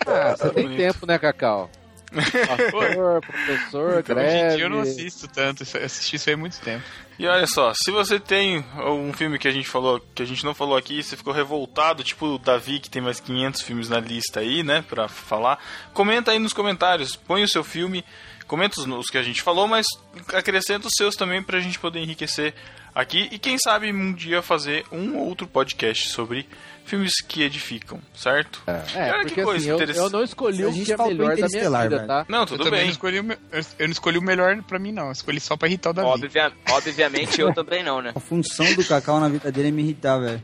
C: Ah, você tem
A: bonito.
C: tempo, né, Cacau? Pastor, professor,
F: Então, Hoje em
C: greve.
F: dia eu não assisto tanto, eu assisti isso aí há muito tempo.
A: E olha só, se você tem um filme que a gente falou, que a gente não falou aqui, você ficou revoltado, tipo o Davi que tem mais 500 filmes na lista aí, né, pra falar, comenta aí nos comentários, põe o seu filme, comenta os, os que a gente falou, mas acrescenta os seus também pra gente poder enriquecer aqui e quem sabe um dia fazer um outro podcast sobre filmes que edificam, certo?
C: É,
A: E olha
C: porque
A: que coisa
C: assim, eu,
A: interessante.
C: eu não escolhi o que é melhor da minha vida,
D: velho.
C: tá?
A: Não,
F: eu
A: tudo
F: também
A: bem.
F: não escolhi o eu, eu não escolhi o melhor pra mim, não. Eu escolhi só pra irritar o Davi.
B: Obvia- obviamente eu também não, né?
D: A função do Cacau na vida dele é me irritar, velho.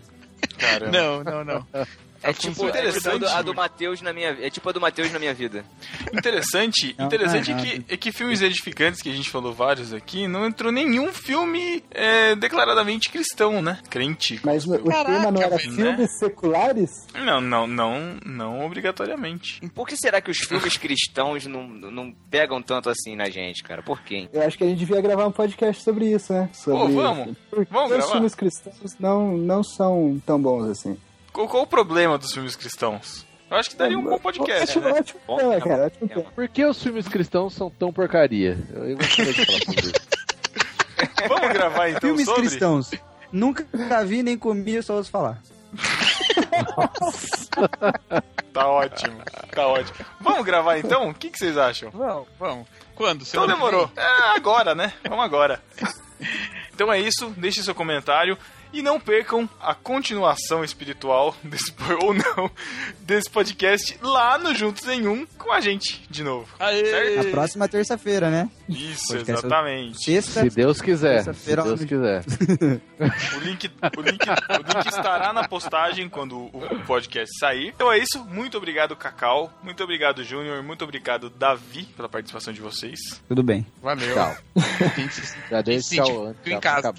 A: Caramba.
F: Não, não, não.
B: É
F: A
B: tipo,
F: função-
B: é tipo
A: interessante,
B: a do Matheus na minha É tipo a do Matheus na minha vida.
A: Interessante,
D: Não,
A: interessante
D: não é
A: que, é que filmes edificantes, que a gente falou vários aqui, não entrou nenhum filme é, declaradamente cristão, né? Crente.
E: Mas o
F: Caraca,
E: tema não era
A: velho,
E: filmes
A: né?
E: seculares?
A: Não, não, não, não obrigatoriamente.
B: Por que será que os filmes cristãos não, não pegam tanto assim na gente, cara? Por quê?
E: Eu acho que a gente devia gravar um podcast sobre isso, né? Sobre
A: Pô, vamos.
E: Por
A: Vamos
E: os
A: gravar?
E: filmes cristãos não, não são tão bons assim.
A: Qual, qual o problema dos filmes cristãos? Eu acho que daria um bom podcast, né?
E: tema, cara. Ótimo tema.
C: Por que os filmes cristãos são tão porcaria? Eu, eu gostaria de falar sobre isso.
A: Vamos gravar então
D: Filmes
A: sobre?
D: cristãos. Nunca vi nem comi, só ouço falar.
A: Tá ótimo, tá ótimo. Vamos gravar então? O que, que vocês acham?
F: Vamos, vamos. Quando?
A: Então demorou. É agora, né? Vamos agora. Então é isso, deixe seu comentário e não percam a continuação espiritual desse ou não desse podcast lá no Juntos em Um com a gente de novo.
F: Aê!
D: Na próxima terça-feira, né?
A: Isso,
D: Podcast
A: exatamente.
D: Sexta.
C: Se Deus quiser. Se Deus quiser.
A: O link, o, link, o link estará na postagem quando o podcast sair. Então é isso. Muito obrigado, Cacau. Muito obrigado, Júnior. Muito obrigado, Davi, pela participação de vocês.
D: Tudo bem.
F: Valeu.
C: Tchau. Já dei tchau
F: em casa.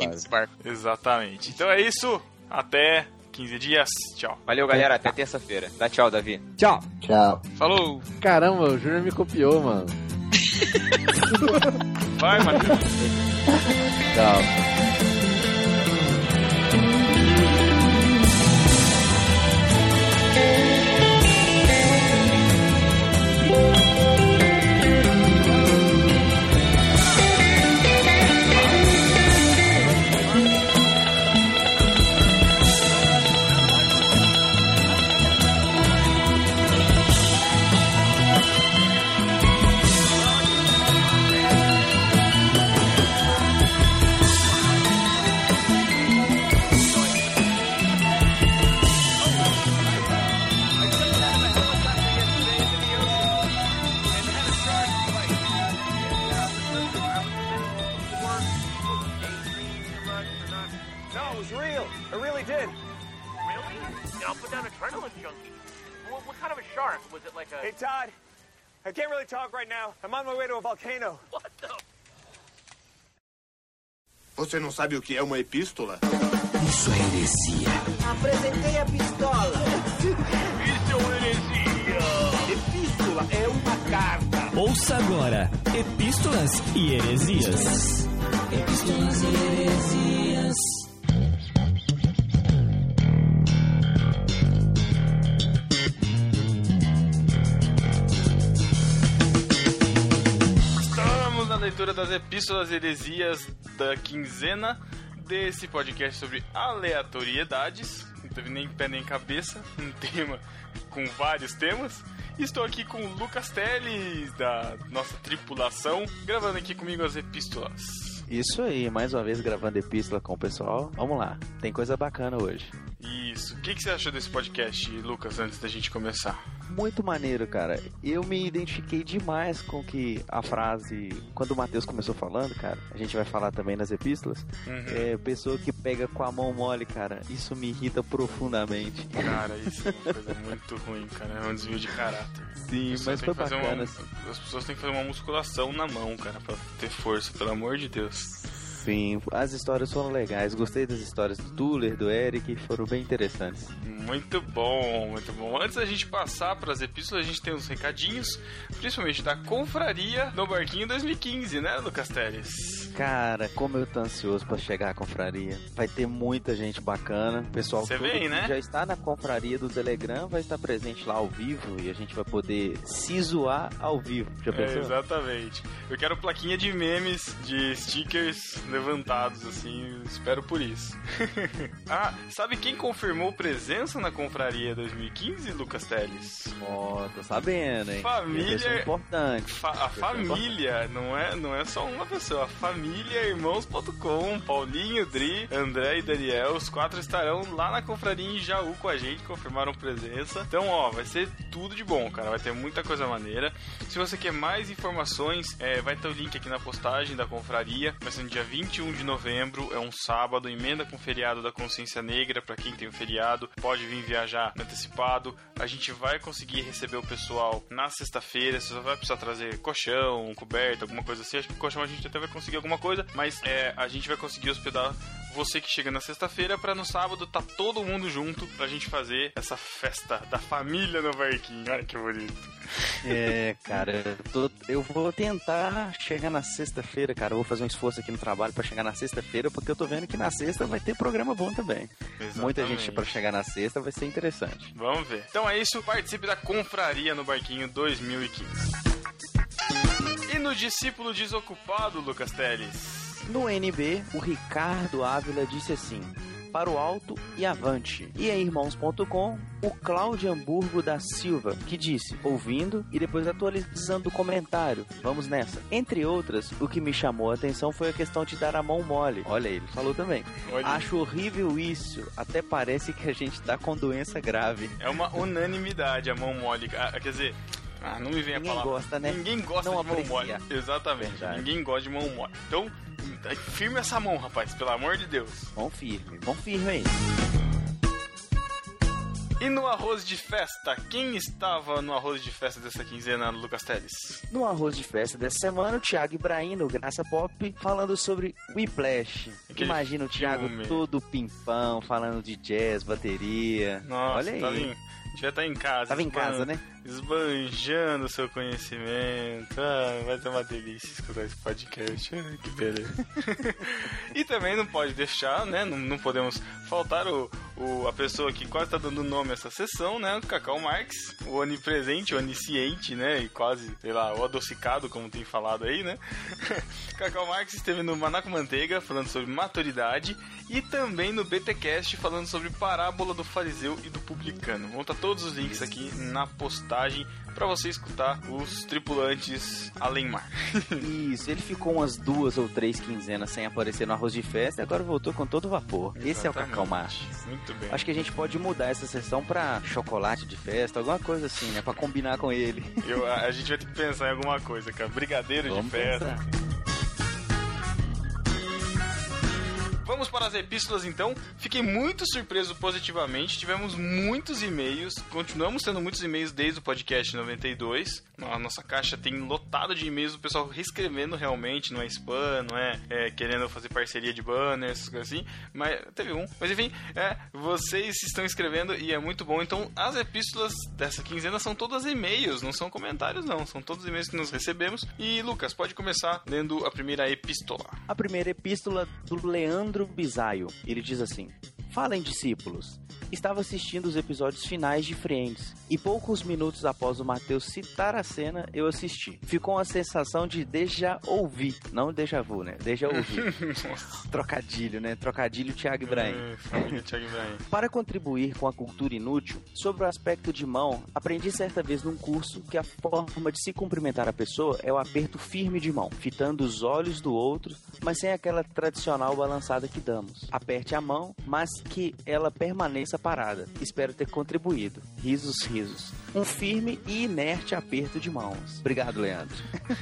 A: Exatamente. Então é isso. Até 15 dias. Tchau.
B: Valeu, galera. Até terça-feira. Dá tchau, Davi.
D: Tchau.
E: Tchau.
F: Falou.
C: Caramba, o Júnior me copiou, mano.
A: Vai, Matheus.
C: tchau.
T: Hey, Todd. I can't really talk right now. I'm on my way to a volcano.
R: What the...
U: Você não sabe o que é uma epístola?
V: Isso é heresia.
K: Apresentei a pistola.
R: Isso é uma heresia.
K: Epístola é uma carta.
W: Ouça agora Epístolas e Heresias.
V: Epístolas e heresias.
A: Das epístolas heresias da quinzena desse podcast sobre aleatoriedades. Não teve nem pé nem cabeça, um tema com vários temas. Estou aqui com o Lucas Teles, da nossa tripulação, gravando aqui comigo as epístolas.
X: Isso aí, mais uma vez gravando epístola com o pessoal. Vamos lá, tem coisa bacana hoje.
A: Isso. O que, que você achou desse podcast, Lucas, antes da gente começar?
X: Muito maneiro, cara. Eu me identifiquei demais com que a frase, quando o Matheus começou falando, cara, a gente vai falar também nas epístolas,
A: Uhum.
X: é pessoa que pega com a mão mole, cara. Isso me irrita profundamente.
A: Cara, isso é uma coisa muito ruim, cara. É um desvio de caráter.
X: Sim, mas foi
A: fazer uma-
X: bacana, assim.
A: As pessoas têm que fazer uma musculação na mão, cara, pra ter força, pelo amor de Deus.
X: Sim, as histórias foram legais. Gostei das histórias do Tuller, do Eric, foram bem interessantes.
A: Muito bom, muito bom. Antes da gente passar para as epístolas, a gente tem uns recadinhos, principalmente da Confraria no Barquinho 2015, né, Lucas Teles?
X: Cara, como eu tô ansioso pra chegar à confraria. Vai ter muita gente bacana. Pessoal
A: Você vem,
X: que
A: né?
X: já está na confraria do Telegram vai estar presente lá ao vivo e a gente vai poder se zoar ao vivo. Já
A: É,
X: pensou?
A: exatamente. Eu quero plaquinha de memes, de stickers levantados, assim, espero por isso. ah, sabe quem confirmou presença na Confraria 2015, Lucas Teles?
X: Ó, tô sabendo, hein?
A: Família-
X: importante.
A: Fa- a família, não é, não é só uma pessoa, a família irmãos.com, Paulinho, Dri, André e Daniel, os quatro estarão lá na confraria em Jaú com a gente, confirmaram presença. Então, ó, vai ser tudo de bom, cara, vai ter muita coisa maneira. Se você quer mais informações, é, vai ter o link aqui na postagem da confraria, vai ser no dia 21 de novembro, é um sábado, emenda com o feriado da consciência negra, pra quem tem o feriado, pode vir viajar antecipado. A gente vai conseguir receber o pessoal na sexta-feira, você só vai precisar trazer colchão, coberta, alguma coisa assim. Acho que colchão a gente até vai conseguir alguma coisa, mas é, a gente vai conseguir hospedar você que chega na sexta-feira pra no sábado tá todo mundo junto pra gente fazer essa festa da família no barquinho. Ai, que bonito.
X: É, cara, eu, tô- eu vou tentar chegar na sexta-feira, cara. Eu vou fazer um esforço aqui no trabalho pra chegar na sexta-feira, porque eu tô vendo que na sexta vai ter programa bom também. Muita gente
A: Exatamente.
X: pra chegar na sexta vai ser interessante.
A: Vamos ver. Então é isso, participe da Confraria no Barquinho 2015. E no discípulo desocupado, Lucas Teles?
X: No NB, o Ricardo Ávila disse assim: para o alto e avante. E em irmãos.com, o Cláudio Hamburgo da Silva, que disse, ouvindo e depois atualizando o comentário. Vamos nessa. Entre outras, o que me chamou a atenção foi a questão de dar a mão mole. Olha, ele falou também.
A: Olha.
X: Acho horrível isso. Até parece que a gente tá com doença grave.
A: É uma unanimidade a mão mole. Ah, quer dizer, ah, não me vem a
X: Ninguém
A: palavra.
X: gosta, né?
A: Ninguém gosta
X: Não
A: de mão mole. Exatamente. Ninguém gosta de mão mole. Então, firme essa mão, rapaz, pelo amor de Deus.
X: Mão firme, mão firme aí.
A: E no arroz de festa, quem estava no arroz de festa dessa quinzena, Lucas Teles?
X: No arroz de festa dessa semana, o Thiago Ibrahim, no Graça Pop, falando sobre Whiplash.
A: Aquele
X: Imagina o Thiago
A: filme.
X: todo pimpão, falando de jazz, bateria.
A: Nossa,
X: Olha aí.
A: tava em, devia estar em casa.
X: Tava em casa, né?
A: Esbanjando seu conhecimento. Ah, vai ser uma delícia escutar esse podcast. Ah, que beleza. e também não pode deixar, né? Não, não podemos faltar o, o, a pessoa que quase tá dando nome a essa sessão, né? O Cacau Marx, o onipresente, o onisciente, né? E quase, sei lá, o adocicado, como tem falado aí, né? Cacau Marx esteve no Manaco Manteiga falando sobre maturidade e também no BTcast falando sobre parábola do fariseu e do publicano. Vão estar todos os links aqui na postagem para você escutar os tripulantes além mar.
X: Isso, ele ficou umas duas ou três quinzenas sem aparecer no arroz de festa e agora voltou com todo vapor. Esse é o
A: Exatamente.
X: Cacau Marx.
A: Muito bem.
X: Acho que a gente pode mudar essa sessão pra chocolate de festa, alguma coisa assim, né? Pra combinar com ele.
A: Eu, a, a gente vai ter que pensar em alguma coisa, cara. Brigadeiro
X: Vamos
A: de festa.
X: pensar.
A: Vamos para as epístolas então. Fiquei muito surpreso positivamente. Tivemos muitos e-mails. Continuamos tendo muitos e-mails desde o podcast 92. A nossa caixa tem lotado de e-mails do pessoal reescrevendo realmente. Não é spam, não é, é, querendo fazer parceria de banners, coisas assim. Mas teve um. Mas enfim, é, vocês estão escrevendo e é muito bom. Então as epístolas dessa quinzena são todas e-mails, não são comentários, não. São todos e-mails que nós recebemos. E Lucas, pode começar lendo a primeira epístola.
X: A primeira epístola do Leandro Bisaio. Ele diz assim: Falem, discípulos. Estava assistindo os episódios finais de Friends e poucos minutos após o Matheus citar a cena, eu assisti. Ficou uma sensação de déjà ouvi, não déjà vu, né? Déjà ouvi. Trocadilho, né? Trocadilho Thiago Ibrahim.
A: É, Thiago Ibrahim.
X: Para contribuir com a cultura inútil, sobre o aspecto de mão, aprendi certa vez num curso que a forma de se cumprimentar a pessoa é o aperto firme de mão, fitando os olhos do outro, mas sem aquela tradicional balançada que damos. Aperte a mão, mas que ela permaneça parada. Espero ter contribuído. Risos, risos. Um firme e inerte aperto de mãos. Obrigado, Leandro.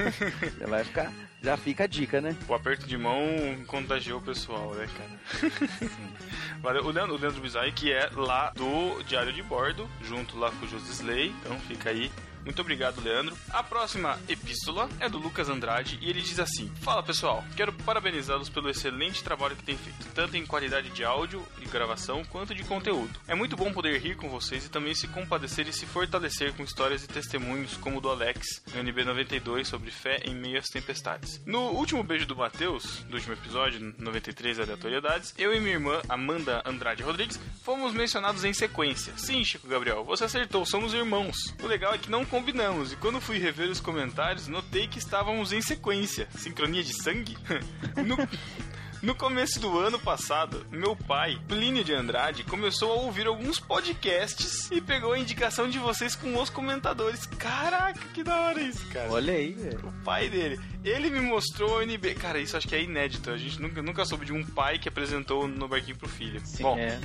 X: Já vai ficar. Já fica a dica, né?
A: O aperto de mão contagiou o pessoal, né, cara? Valeu. O Leandro, o Leandro Bizai, que é lá do Diário de Bordo, junto lá com o José Slay. Então fica aí muito obrigado, Leandro. A próxima epístola é do Lucas Andrade e ele diz assim: Fala pessoal, quero parabenizá-los pelo excelente trabalho que têm feito, tanto em qualidade de áudio e gravação quanto de conteúdo. É muito bom poder rir com vocês e também se compadecer e se fortalecer com histórias e testemunhos como o do Alex no NB92 sobre fé em meio às tempestades. No último beijo do Matheus, do último episódio, 93 Aleatoriedades, eu e minha irmã Amanda Andrade Rodrigues fomos mencionados em sequência. Sim, Chico Gabriel, você acertou, somos irmãos. O legal é que não combinamos, e quando fui rever os comentários, notei que estávamos em sequência. Sincronia de sangue? no... No começo do ano passado, meu pai, Plínio de Andrade, começou a ouvir alguns podcasts e pegou a indicação de vocês com os comentadores. Caraca, que da hora isso, cara.
X: Olha aí, velho.
A: O pai dele. Ele me mostrou o NB. Cara, isso acho que é inédito. A gente nunca, nunca soube de um pai que apresentou no barquinho pro filho.
X: Sim,
A: Bom,
X: é.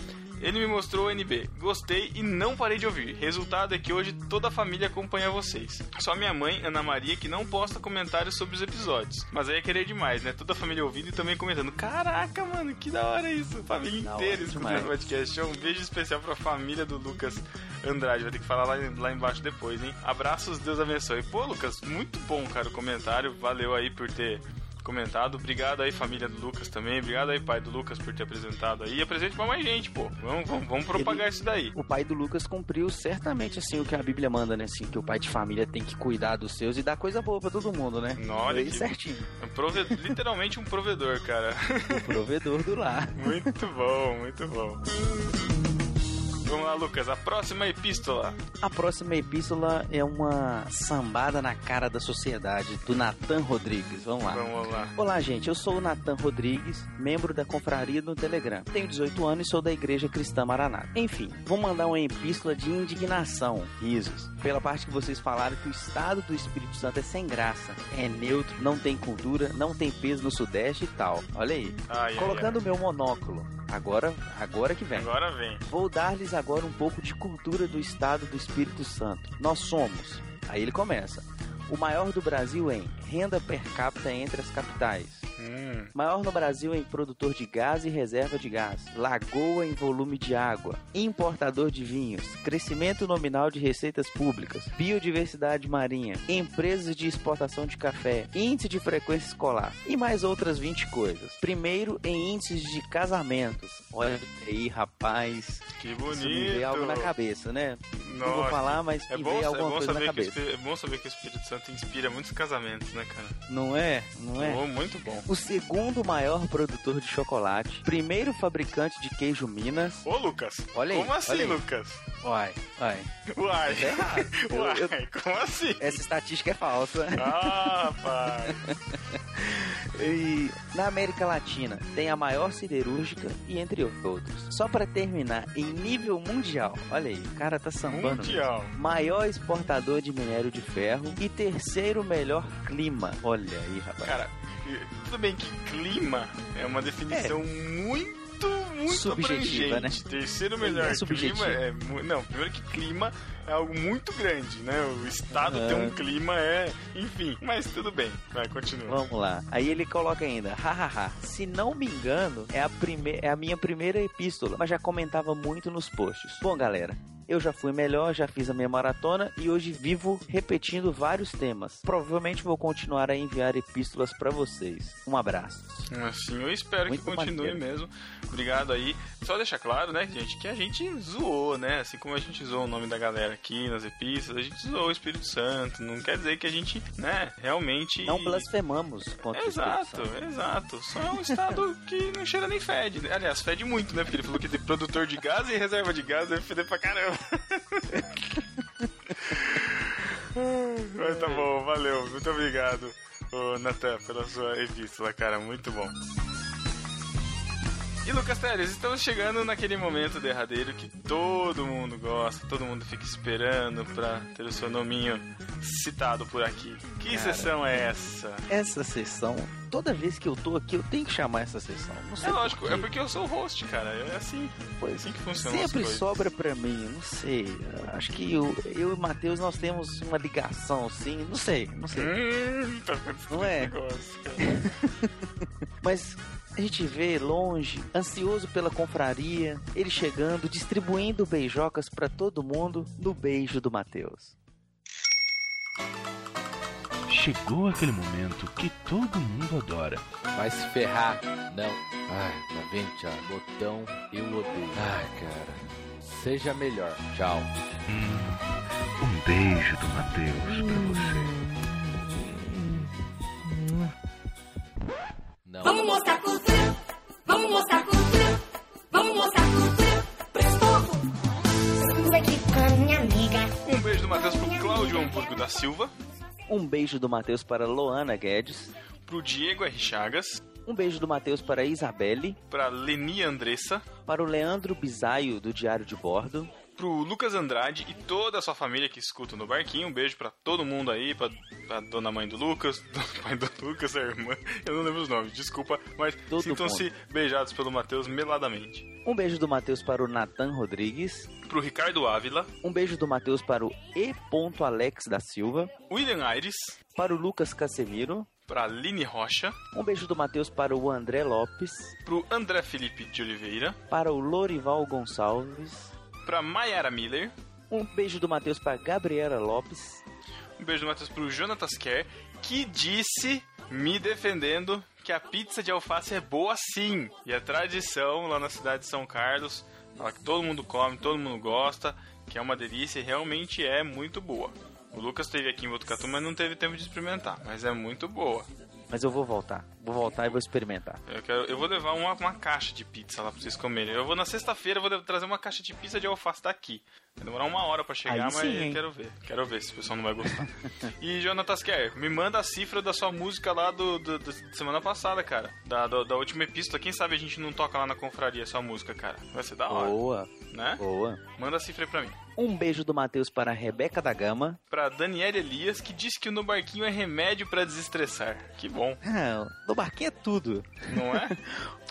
A: Ele me mostrou o NB. Gostei e não parei de ouvir. Resultado é que hoje toda a família acompanha vocês. Só minha mãe, Ana Maria, que não posta comentários sobre os episódios. Mas aí é querer demais, né? Toda a família ouvindo e também comentando. Caraca, mano, que da hora isso. Família
X: Da
A: inteira escutando o podcast. Um beijo especial pra família do Lucas Andrade. Vai ter que falar lá, lá embaixo depois, hein? Abraços, Deus abençoe. Pô, Lucas, muito bom, cara, o comentário. Valeu aí por ter comentado. Obrigado aí, família do Lucas também. Obrigado aí, pai do Lucas, por ter apresentado aí. E apresente pra mais gente, pô. Vamos, vamos, vamos propagar isso daí.
X: O pai do Lucas cumpriu certamente assim o que a Bíblia manda, né? Assim, que o pai de família tem que cuidar dos seus e dar coisa boa pra todo mundo, né?
A: Olha que-
X: certinho.
A: Um prove- Literalmente um provedor, cara.
X: O provedor do lar.
A: Muito bom, muito bom. Vamos lá, Lucas. A próxima epístola.
X: A próxima epístola é uma sambada na cara da sociedade, do Natan Rodrigues. Vamos lá.
A: Vamos lá.
X: Olá, gente. Eu sou o Natan Rodrigues, membro da confraria no Telegram. Tenho 18 anos e sou da Igreja Cristã Maranata. Enfim, vou mandar uma epístola de indignação, risos, pela parte que vocês falaram que o estado do Espírito Santo é sem graça, é neutro, não tem cultura, não tem peso no Sudeste e tal. Olha aí.
A: Ai, ai,
X: Colocando o meu monóculo. Agora, agora que vem.
A: Agora vem.
X: Vou dar-lhes agora um pouco de cultura do estado do Espírito Santo. Nós somos. Aí ele começa. O maior do Brasil em renda per capita entre as capitais.
A: Hum.
X: Maior no Brasil em produtor de gás e reserva de gás. Lagoa em volume de água. Importador de vinhos. Crescimento nominal de receitas públicas. Biodiversidade marinha. Empresas de exportação de café. Índice de frequência escolar. E mais outras 20 coisas. Primeiro em índices de casamentos. Olha aí, rapaz.
A: Que
X: Isso me
A: bonito.
X: veio algo na cabeça, né? Não vou
A: Nossa.
X: falar, mas
A: é
X: me
A: bom,
X: veio
A: é
X: alguma
A: bom
X: coisa na
A: que
X: cabeça.
A: É bom saber que o Espírito Santo inspira muitos casamentos, né, cara?
X: Não é? Não é?
A: Oh, muito bom.
X: O segundo maior produtor de chocolate, primeiro fabricante de queijo Minas.
A: Ô, Lucas.
X: Olha aí.
A: Como assim,
X: aí.
A: Lucas?
X: Uai, uai.
A: Uai.
X: Tá errado. Eu-
A: Uai,
X: eu-
A: como assim?
X: Essa estatística é falsa.
A: Ah, pai.
X: E na América Latina tem a maior siderúrgica e entre outros. Só pra terminar, em nível mundial, olha aí, o cara tá sambando.
A: Mundial.
X: mesmo. Maior exportador de minério de ferro e terceiro melhor clima. Olha aí, rapaz.
A: Cara, tudo bem que clima é uma definição muito muito, muito
X: Subjetiva, né?
A: Terceiro melhor
X: É
A: clima é. Não, primeiro que clima é algo muito grande, né? O estado
X: Aham.
A: ter um clima é. Enfim, mas tudo bem. Vai, continua.
X: Vamos lá. Aí ele coloca ainda, hahaha, se não me engano, é a, prime é a minha primeira epístola, mas já comentava muito nos posts. Bom, galera, eu já fui melhor, já fiz a minha maratona e hoje vivo repetindo vários temas. Provavelmente vou continuar a enviar epístolas pra vocês. Um abraço.
A: Assim, eu espero
X: Muito
A: que continue
X: maneiro.
A: mesmo. Obrigado aí. Só deixar claro, né, gente, que a gente zoou, né? Assim como a gente zoou o nome da galera aqui nas epístolas, a gente zoou o Espírito Santo. Não quer dizer que a gente, né, realmente.
X: Não blasfemamos contra o
A: Exato,
X: Espírito Santo.
A: exato. Só é um estado que não cheira nem fede. né? Aliás, fede muito, né? Porque ele falou que tem produtor de gás e reserva de gás deve feder pra caramba. Mas tá bom, valeu. Muito obrigado, Natan, pela sua epístola, cara. Muito bom. E Lucas Teres, estamos chegando naquele momento derradeiro que todo mundo gosta, todo mundo fica esperando pra ter o seu nominho citado por aqui. Que
X: Cara.
A: sessão é essa?
X: Essa sessão, toda vez que eu tô aqui, eu tenho que chamar essa sessão. Não sei
A: É lógico,
X: por
A: é porque eu sou o host, cara. É assim. É assim que funciona.
X: Sempre sobra pra mim, não sei. Acho que eu, eu e o Matheus nós temos uma ligação assim, não sei, não sei.
A: Hum, tá
X: Não é?
A: negócio, cara.
X: Mas a gente vê longe, ansioso pela confraria, ele chegando, distribuindo beijocas pra todo mundo no beijo do Matheus.
Y: Chegou aquele momento que todo mundo adora.
C: Vai se ferrar. Não. Ai, tá vendo, Thiago? Botão eu odeio. Ai, cara. Seja melhor. Tchau.
Y: Um beijo do Matheus pra você.
C: Não.
J: Vamos mostrar cultura, vamos mostrar cultura, vamos mostrar cultura. Prestou?
O: Estamos aqui com a minha amiga.
A: Um beijo do Matheus pro Cláudio Hamburgo da Silva,
X: Um beijo do Matheus para Loana Guedes.
A: pro Diego R. Chagas,
X: Um beijo do Matheus para Isabelle.
A: pra Leni Andressa,
X: Para o Leandro Bisaio, do Diário de Bordo.
A: Pro Lucas Andrade e toda a sua família que escuta no barquinho. Um beijo pra todo mundo aí, pra, pra dona mãe do Lucas, do pai do Lucas, a irmã. Eu não lembro os nomes, desculpa, mas sintam-se beijados pelo Matheus meladamente.
X: Um beijo do Matheus para o Nathan Rodrigues.
A: Pro Ricardo Ávila,
X: Um beijo do Matheus para o E. Alex da Silva.
A: William Aires,
X: Para o Lucas Casemiro.
A: pra Aline Rocha,
X: Um beijo do Matheus para o André Lopes.
A: pro André Felipe de Oliveira,
X: Para o Lorival Gonçalves.
A: Pra Mayara Miller,
X: Um beijo do Matheus para Gabriela Lopes.
A: um beijo do Matheus pro Jonatas Kerr, que disse, me defendendo, que a pizza de alface é boa sim. E a tradição lá na cidade de São Carlos, fala que todo mundo come, todo mundo gosta, que é uma delícia e realmente é muito boa. O Lucas esteve aqui em Botucatu, mas não teve tempo de experimentar, mas é muito boa.
X: Mas eu vou voltar. Vou voltar e vou experimentar.
A: Eu, quero, eu vou levar uma, uma caixa de pizza lá pra vocês comerem. Eu vou na sexta-feira, vou trazer uma caixa de pizza de alface daqui. Vai demorar uma hora pra chegar,
X: Aí
A: mas
X: sim,
A: quero ver. Quero ver se o pessoal não vai gostar. e, Jonatas Kerr, me manda a cifra da sua música lá do, do- do- semana passada, cara. Da, do- da última epístola. Quem sabe a gente não toca lá na confraria sua música, cara. Vai ser da hora.
X: Boa.
A: Né?
X: Boa.
A: Manda a cifra aí pra mim.
X: Um beijo do Matheus para a Rebeca da Gama.
A: Pra Daniela Elias, que disse que o No Barquinho é remédio pra desestressar. Que bom,
X: Ah, no barquinho é tudo.
A: não é?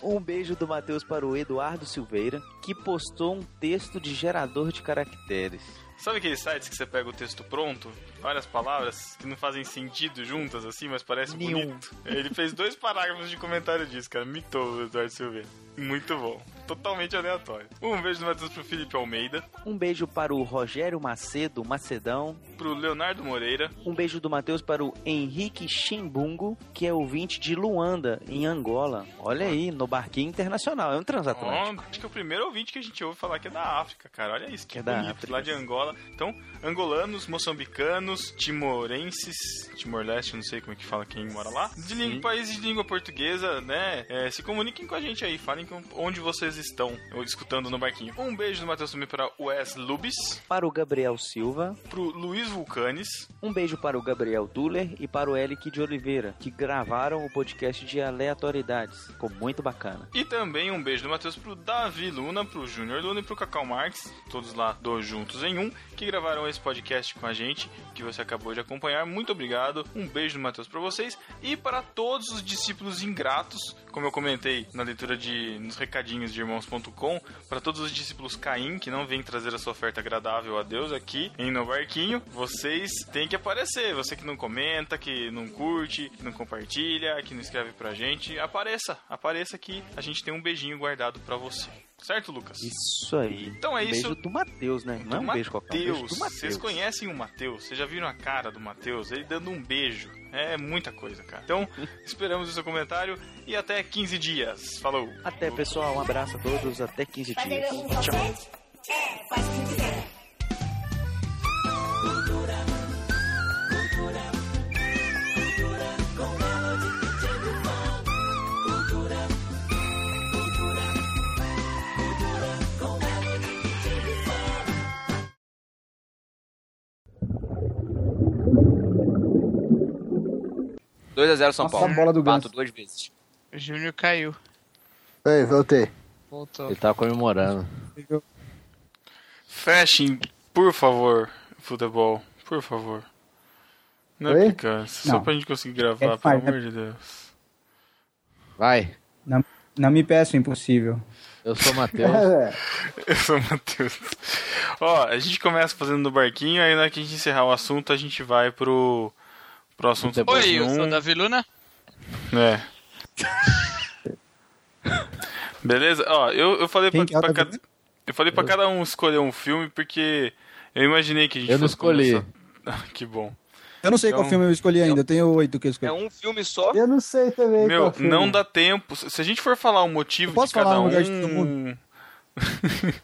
X: Um beijo do Matheus para o Eduardo Silveira, que postou um texto de gerador de caracteres.
A: Sabe aqueles sites que você pega o texto pronto, várias palavras que não fazem sentido juntas assim, mas parece
X: Nenhum.
A: bonito? Ele fez dois parágrafos de comentário disso, cara. Mitou o Eduardo Silveira. Muito bom. Totalmente aleatório. Um beijo do Matheus pro Felipe Almeida,
X: Um beijo para o Rogério Macedo Macedão.
A: pro Leonardo Moreira,
X: Um beijo do Matheus para o Henrique Chimbungo, que é ouvinte de Luanda, em Angola. Olha aí, no barquinho internacional, é um transatlântico.
A: Ó, acho que é o primeiro ouvinte que a gente ouve falar que é da África, cara. Olha isso, que
X: É da
A: bonito.
X: África.
A: Lá de Angola. Então, angolanos, moçambicanos, timorenses, Timor-Leste, não sei como é que fala quem mora lá. De língua, países de língua portuguesa, né? É, se comuniquem com a gente aí, falem com onde vocês estão ou escutando no barquinho. Um beijo do Matheus também para o Wes Lubis,
X: Para o Gabriel Silva.
A: pro Luiz Vulcanes,
X: Um beijo para o Gabriel Duller e para o Elic de Oliveira, que gravaram o podcast de aleatoriedades. Ficou muito bacana.
A: E também um beijo do Matheus pro Davi Luna, pro Júnior Luna e pro Cacau Marques, todos lá dois juntos em um, que gravaram esse podcast com a gente, que você acabou de acompanhar. Muito obrigado. Um beijo do Matheus pra vocês e para todos os discípulos ingratos, como eu comentei na leitura de nos recadinhos de irmãos.com, para todos os discípulos Caim que não vêm trazer a sua oferta agradável a Deus aqui em No Barquinho, vocês têm que aparecer. Você que não comenta, que não curte, que não compartilha, que não escreve pra gente, apareça, apareça que a gente tem um beijinho guardado pra você. Certo, Lucas?
X: Isso aí.
A: Então é
X: um
A: isso.
X: Beijo do Matheus, né? Não é um beijo qualquer. um beijo
A: Mateus.
X: do Matheus.
A: Vocês conhecem o Matheus? Vocês já viram a cara do Matheus? Ele dando um beijo. É muita coisa, cara. Então, esperamos o seu comentário e até 15 dias. Falou!
X: Até, pessoal. Um abraço a todos. Até 15 dias. Tchau.
B: Dois a 0 São
E: Nossa,
B: Paulo.
E: a bola do
B: Bato duas vezes.
F: O Júnior caiu.
E: Ei, voltei.
F: Voltou.
C: Ele tava comemorando.
A: Fechem, por favor, futebol. Por favor. Não é
D: Oi?
A: picância. Só pra gente conseguir gravar,
D: É
A: pelo amor
D: né?
A: de Deus.
C: Vai.
D: Não, não me peço, impossível.
C: Eu sou o Matheus.
A: Eu sou o Matheus. Ó, a gente começa fazendo no barquinho, aí na hora que a gente encerrar o assunto, a gente vai pro, pro assunto
F: Oi, eu sou o
A: um.
F: Davi Luna.
A: É. Beleza? Ó, eu, eu falei pra,
D: Quem que é
A: pra cada, eu falei pra cada um escolher um filme porque eu imaginei que a gente
C: Eu não
A: fosse
C: escolhi.
A: começar- Ah, que bom.
D: Eu não sei qual
A: Então-
D: filme eu escolhi ainda, eu tenho oito que eu escolhi.
B: É um filme só.
E: Eu não sei também
A: Meu,
E: qual filme.
A: não dá tempo. Se a gente for falar o motivo de cada um.
D: lugar de todo mundo?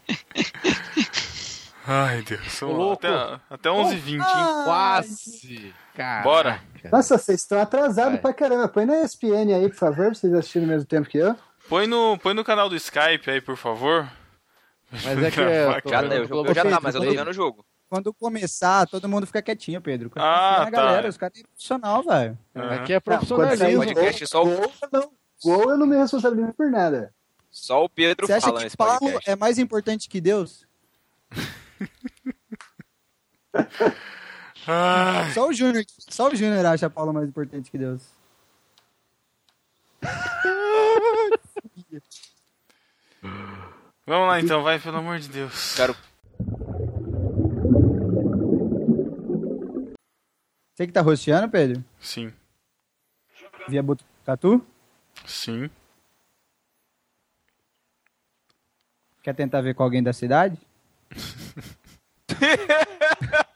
A: Ai, Deus. Até, até 11h20, hein?
C: Quase. Caraca.
A: Bora.
E: Nossa, vocês estão atrasados
C: Vai.
E: pra caramba. Põe na ESPN aí, por favor, pra vocês assistirem ao mesmo tempo que eu.
A: Põe no, põe no canal do Skype aí, por favor.
C: Mas é que eu tô
B: Já, eu,
C: no
B: eu
C: Globoplay.
B: já tá, mas eu tô vendo o jogo.
D: Quando começar, todo mundo fica quietinho, Pedro. Quando
A: Ah, tá.
D: galera, os caras é profissional, velho.
C: Aqui é
E: Não,
C: profissionalismo.
E: o
B: Podcast só o-
E: gol, eu não, gol eu não me responsabilizo por nada.
B: Só o Pedro
D: Você acha
B: fala
D: que Paulo
B: podcast.
D: é mais importante que Deus?
A: Ai,
D: Só o Júnior, só o Júnior acha Paulo mais importante que Deus.
A: Vamos lá então, vai, pelo amor de Deus.
B: Quero
D: Você que tá rosteando, Pedro?
A: Sim,
D: Via Botucatu?
A: sim.
D: Quer tentar ver com alguém da cidade?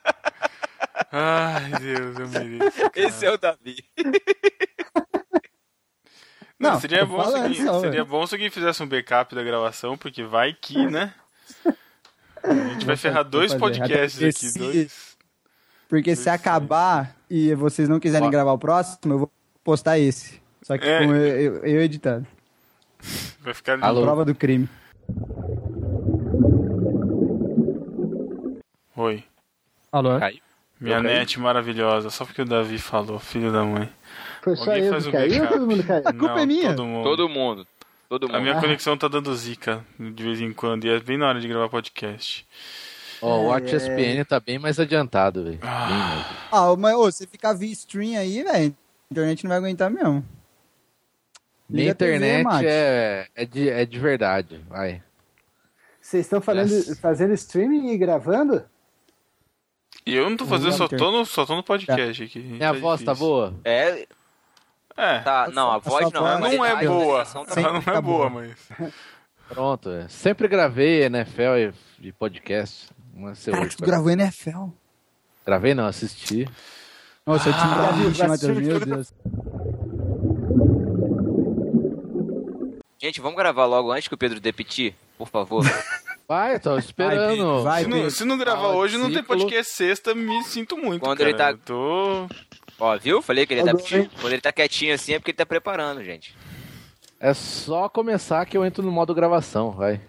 A: Ai, Deus, eu mereço.
B: Esse é o Davi.
A: Não, seria, bom se
D: falando
A: alguém,
D: só,
A: seria bom se alguém fizesse um backup da gravação, porque vai que, né? A gente vai ferrar dois podcasts aqui,
D: se-
A: dois.
D: Porque se acabar e vocês não quiserem
C: Ó.
D: gravar o próximo, eu vou postar esse. Só que
A: É.
D: com eu, eu- eu editando.
A: Vai ficar lindo.
C: Alô?
D: Prova do crime.
A: Oi.
D: Alô?
B: Caiu.
A: Minha
B: Eu caí?
A: net maravilhosa, só porque o Davi falou, filho da mãe.
E: Foi só
A: Alguém
E: eu
A: faz
E: que caiu ou todo mundo caiu?
D: A culpa
A: Não,
D: é minha.
A: Todo mundo.
B: Todo mundo. Todo
A: A
B: mundo.
A: minha
E: Ah.
A: conexão tá dando zica de vez em quando, e é bem na hora de gravar podcast.
C: Ó, o Watch
E: É.
C: SPN tá bem mais adiantado, velho. Mais.
D: Ah, mas ô, você ficar via stream aí, velho, a internet não vai aguentar mesmo.
C: Minha
D: Liga a TV,
C: internet
D: Mate.
C: é, é, de, é de verdade. Vai.
E: Vocês estão falando,
C: Yes.
E: fazendo streaming e gravando?
A: E eu não tô fazendo,
D: Não,
A: só tô no, só tô no podcast aqui.
C: Minha voz tá
A: difícil.
C: boa?
B: É,
A: É,
B: tá. Não, a
D: A
B: voz não.
D: voz
B: mas
A: não é boa.
B: expressão tá-
D: Sempre
A: Ela não é boa,
D: boa.
A: mas...
C: Pronto. é. Sempre gravei NFL e, e podcast. Uma ser
D: Cara,
C: hoje,
D: tu
C: tá?
D: gravou NFL.
C: Gravei não, assisti.
D: Nossa, eu tinha
E: Ah, viu,
D: Matheus, meu. Deus.
B: Gente, vamos gravar logo antes que o Pedro dê piti, por favor.
C: Vai, tô esperando.
D: Vai,
A: Se não, se não gravar
C: Fala
A: hoje, não tem
C: ciclo.
A: podcast sexta, me sinto muito,
B: Quando
A: cara.
B: ele tá-
A: Eu Tô...
B: Ó, viu? Falei que ele
E: hein?
B: Quando ele tá quietinho assim é porque ele tá preparando, gente.
C: É só começar que eu entro no modo gravação, vai.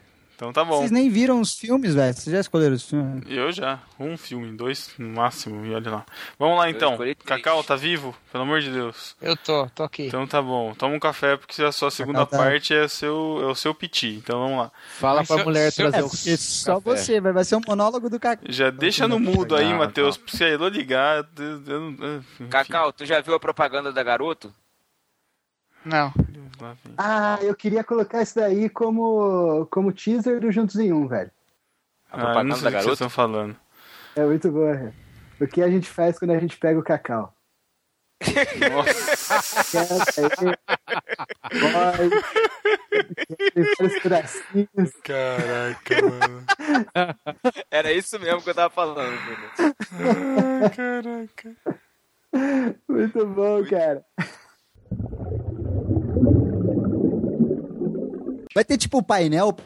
A: Então tá bom.
D: Vocês nem viram os filmes, velho. Vocês já escolheram os filmes?
A: Eu já. Um filme, dois no máximo, e olha lá. Vamos lá então. Cacau, tá vivo? Pelo amor de Deus.
F: Eu tô, tô aqui.
A: Então tá bom. Toma um café, porque a sua segunda
D: Cacau tá-
A: parte é, seu, é o seu piti. Então vamos lá.
C: Fala
F: Mas
C: pra
F: se eu-
C: mulher
F: se eu-
C: trazer
D: É,
C: o
D: só
C: café.
D: você, vai, vai ser um monólogo do Cacau.
A: Já deixa no mudo aí, Matheus.
C: não.
A: Se a Elô ligar. eu- eu.
B: Cacau, tu já viu a propaganda da Garoto?
F: Não.
E: Ah, eu queria colocar isso daí como, como teaser do Juntos em Um, velho.
A: Ah, eu não sei o que vocês estão falando.
E: É muito boa, velho. O que a gente faz quando a gente pega o cacau?
A: Caraca, mano.
B: Era isso mesmo que eu tava falando.
A: Ai, caraca.
E: Muito bom, cara.
D: Vai ter tipo painel.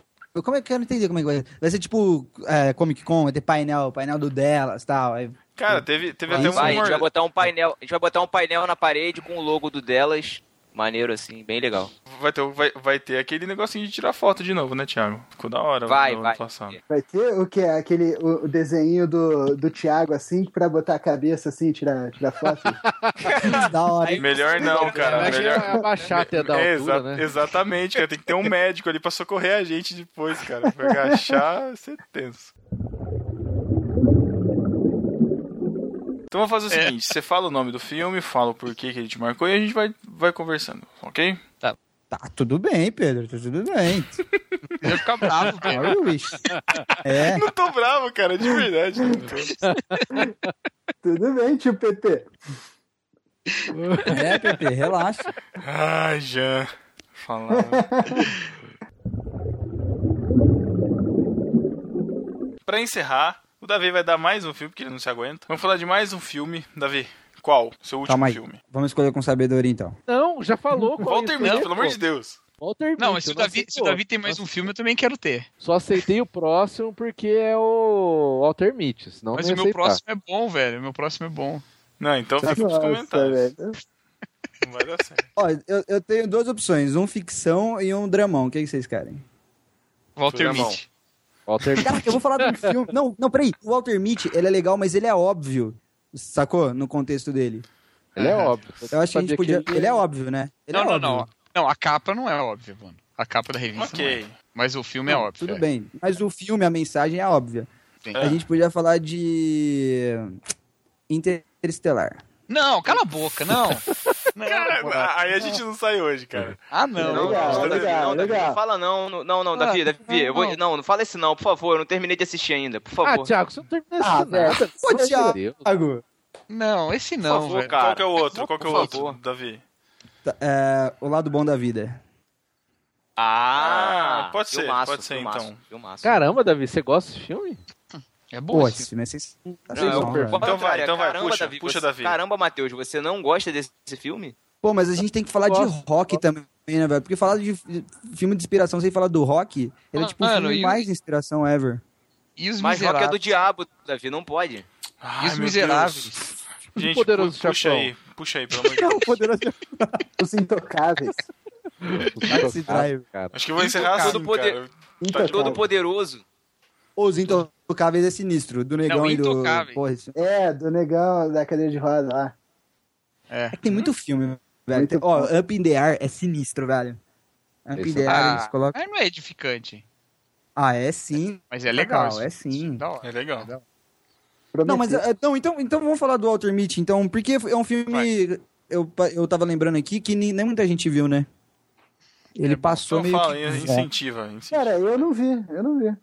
D: Como é que eu não entendi como é que vai Vai ser tipo é, Comic Con, vai ter painel, painel do delas e tal. Aí,
A: Cara, teve, teve até um
B: Vai, a gente vai botar um painel, a gente vai botar um painel na parede com o logo do delas, maneiro assim, bem legal.
A: Vai ter, vai, vai ter aquele negocinho de tirar foto de novo, né, Thiago? Ficou da hora.
B: Vai, vai.
A: passado.
E: Vai ter o que? Aquele o, o desenho do, do Thiago assim, pra botar a cabeça assim, tirar, tirar foto.
D: da hora. hein?
A: Melhor não, cara. Melhor...
C: abaixar até da
A: É,
C: altura,
A: exa-
C: né?
A: Exatamente, cara. Tem que ter um médico ali pra socorrer a gente depois, cara. Pra agachar, ser tenso. Então vamos fazer o
F: É.
A: seguinte: você fala o nome do filme, fala o porquê que ele te marcou e a gente vai, vai conversando, ok?
F: Tá.
D: Tá tudo bem, Pedro, tá tudo bem.
F: Eu ia ficar bravo,
D: wish. É,
A: Não tô bravo, cara, de verdade.
E: Tudo bem, tio PT.
D: é, Pepe, relaxa.
A: Ai, Jean. Falar. pra encerrar, Davi vai dar mais um filme, porque ele não se aguenta. Vamos falar de mais um filme. Davi, qual? Seu último
D: Calma aí.
A: filme.
D: Vamos escolher com sabedoria então.
C: Não, já falou.
A: Walter Mitty, pelo amor de Deus.
C: Walter
F: Não,
C: Mitty,
F: mas se o,
C: não
F: Davi, se o. Davi tem mais um filme, eu também quero ter.
C: Só aceitei o próximo porque é o Walter Mitty, senão
F: Mas
C: não
F: o meu
C: aceitar.
F: próximo é bom, velho. O meu próximo é bom.
A: Não, então fica nos comentários.
E: velho.
A: Não vai dar certo.
D: Ó, eu, eu tenho duas opções, um ficção e um dramão. O que, que vocês querem?
F: Walter. Mitty.
C: Walter Mitty.
D: Caraca, eu vou falar de um filme. Não, não, peraí. O Walter Mitty, ele é legal, mas ele é óbvio. Sacou? No contexto dele.
C: Ele é óbvio.
D: Eu acho que a gente podia.
C: ele-
D: Ele é óbvio, né? Ele
F: Não,
D: é
F: não,
D: óbvio.
F: não. Não, a capa não é óbvia, mano. A capa da revista não
A: Ok.
F: é. Mas o filme é
D: Não,
F: óbvio.
D: Tudo
F: é.
D: bem. Mas o filme, a mensagem é óbvia.
F: Sim.
D: A gente podia falar de. Interestelar.
F: Não, cala a boca, não. não
A: Cara, aí a gente não sai hoje, cara.
F: Ah, não.
B: Não,
E: Legal,
B: não, Davi,
E: legal,
B: não, Davi,
E: legal.
B: não fala não, não, não, não, Davi,
F: Ah,
B: Davi, eu vou,
F: não.
B: não, não fala esse não, por favor, eu não terminei de assistir ainda, por
C: Ah,
B: favor.
C: Thiago, você não terminou
E: Ah,
C: isso nada.
D: Pô, Thiago.
F: Não, esse não,
B: favor,
F: velho.
B: cara.
A: Qual que é o outro? Qual que é o outro. Davi?
D: Tá, é, o lado bom da vida.
B: Ah,
A: Ah, pode ser,
B: filmaço,
A: pode ser,
B: filmaço,
A: então.
B: filmaço.
C: Caramba, Davi, você gosta desse filme?
F: É bom
D: Pô,
F: esse
D: filme é sens-
B: Não,
D: sensacional, velho.
B: pelo
A: Então vai, então vai,
B: caramba,
A: puxa,
B: Davi,
A: puxa,
B: você-
A: Davi.
B: Caramba, Matheus, você não gosta desse filme?
D: Pô, mas a gente tem que falar de
C: Gosto.
D: rock também, né, velho? Porque falar de filme de inspiração sem falar do rock, ele é
F: Ah,
D: tipo o
F: mano,
D: filme
F: o-
D: mais de inspiração ever.
F: E os
B: Mas rock é do diabo, Davi, não pode.
A: Ai,
F: E os miseráveis?
A: Deus. Gente,
C: Poderoso
A: pu- puxa aí, puxa aí, pelo amor de Deus.
D: Não, poderoso
E: Os intocáveis.
D: Taxi Driver.
C: Cara.
A: Acho que eu vou encerrar assim,
B: Todo poder-.
E: Intocáveis.
B: Todo poderoso.
D: Os Intocáveis é sinistro, do Negão
F: Não,
D: e do...
F: Intocáveis.
D: Porra.
E: É, do negão da cadeira de roda lá.
F: É.
D: É que tem muito filme, velho.
E: Muito
D: Tem- Ó, Up in the Air é sinistro, velho. Up in
C: Esse
D: the
C: é-
D: Air, eles
F: Ah,
D: colocam...
F: mas não é edificante.
D: Ah, é sim.
F: Mas é legal. isso.
D: é sim.
F: Hora.
A: É legal.
D: Não, mas é, não, então, então vamos falar do Walter Mitty, então, porque é um filme, eu, eu tava lembrando aqui, que nem, nem muita gente viu, né? Ele passou
A: Então
D: meio
A: fala,
D: que...
A: aí, incentiva. incentiva.
E: Cara, eu não vi, eu não vi.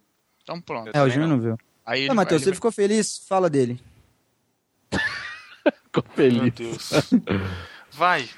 F: Então pronto.
D: É, o Júnior não viu.
F: Aí ele
D: Não, Matheus,
F: vai-
D: você ficou feliz? Fala dele.
C: Ficou
A: Meu
C: feliz.
A: Deus. Vai,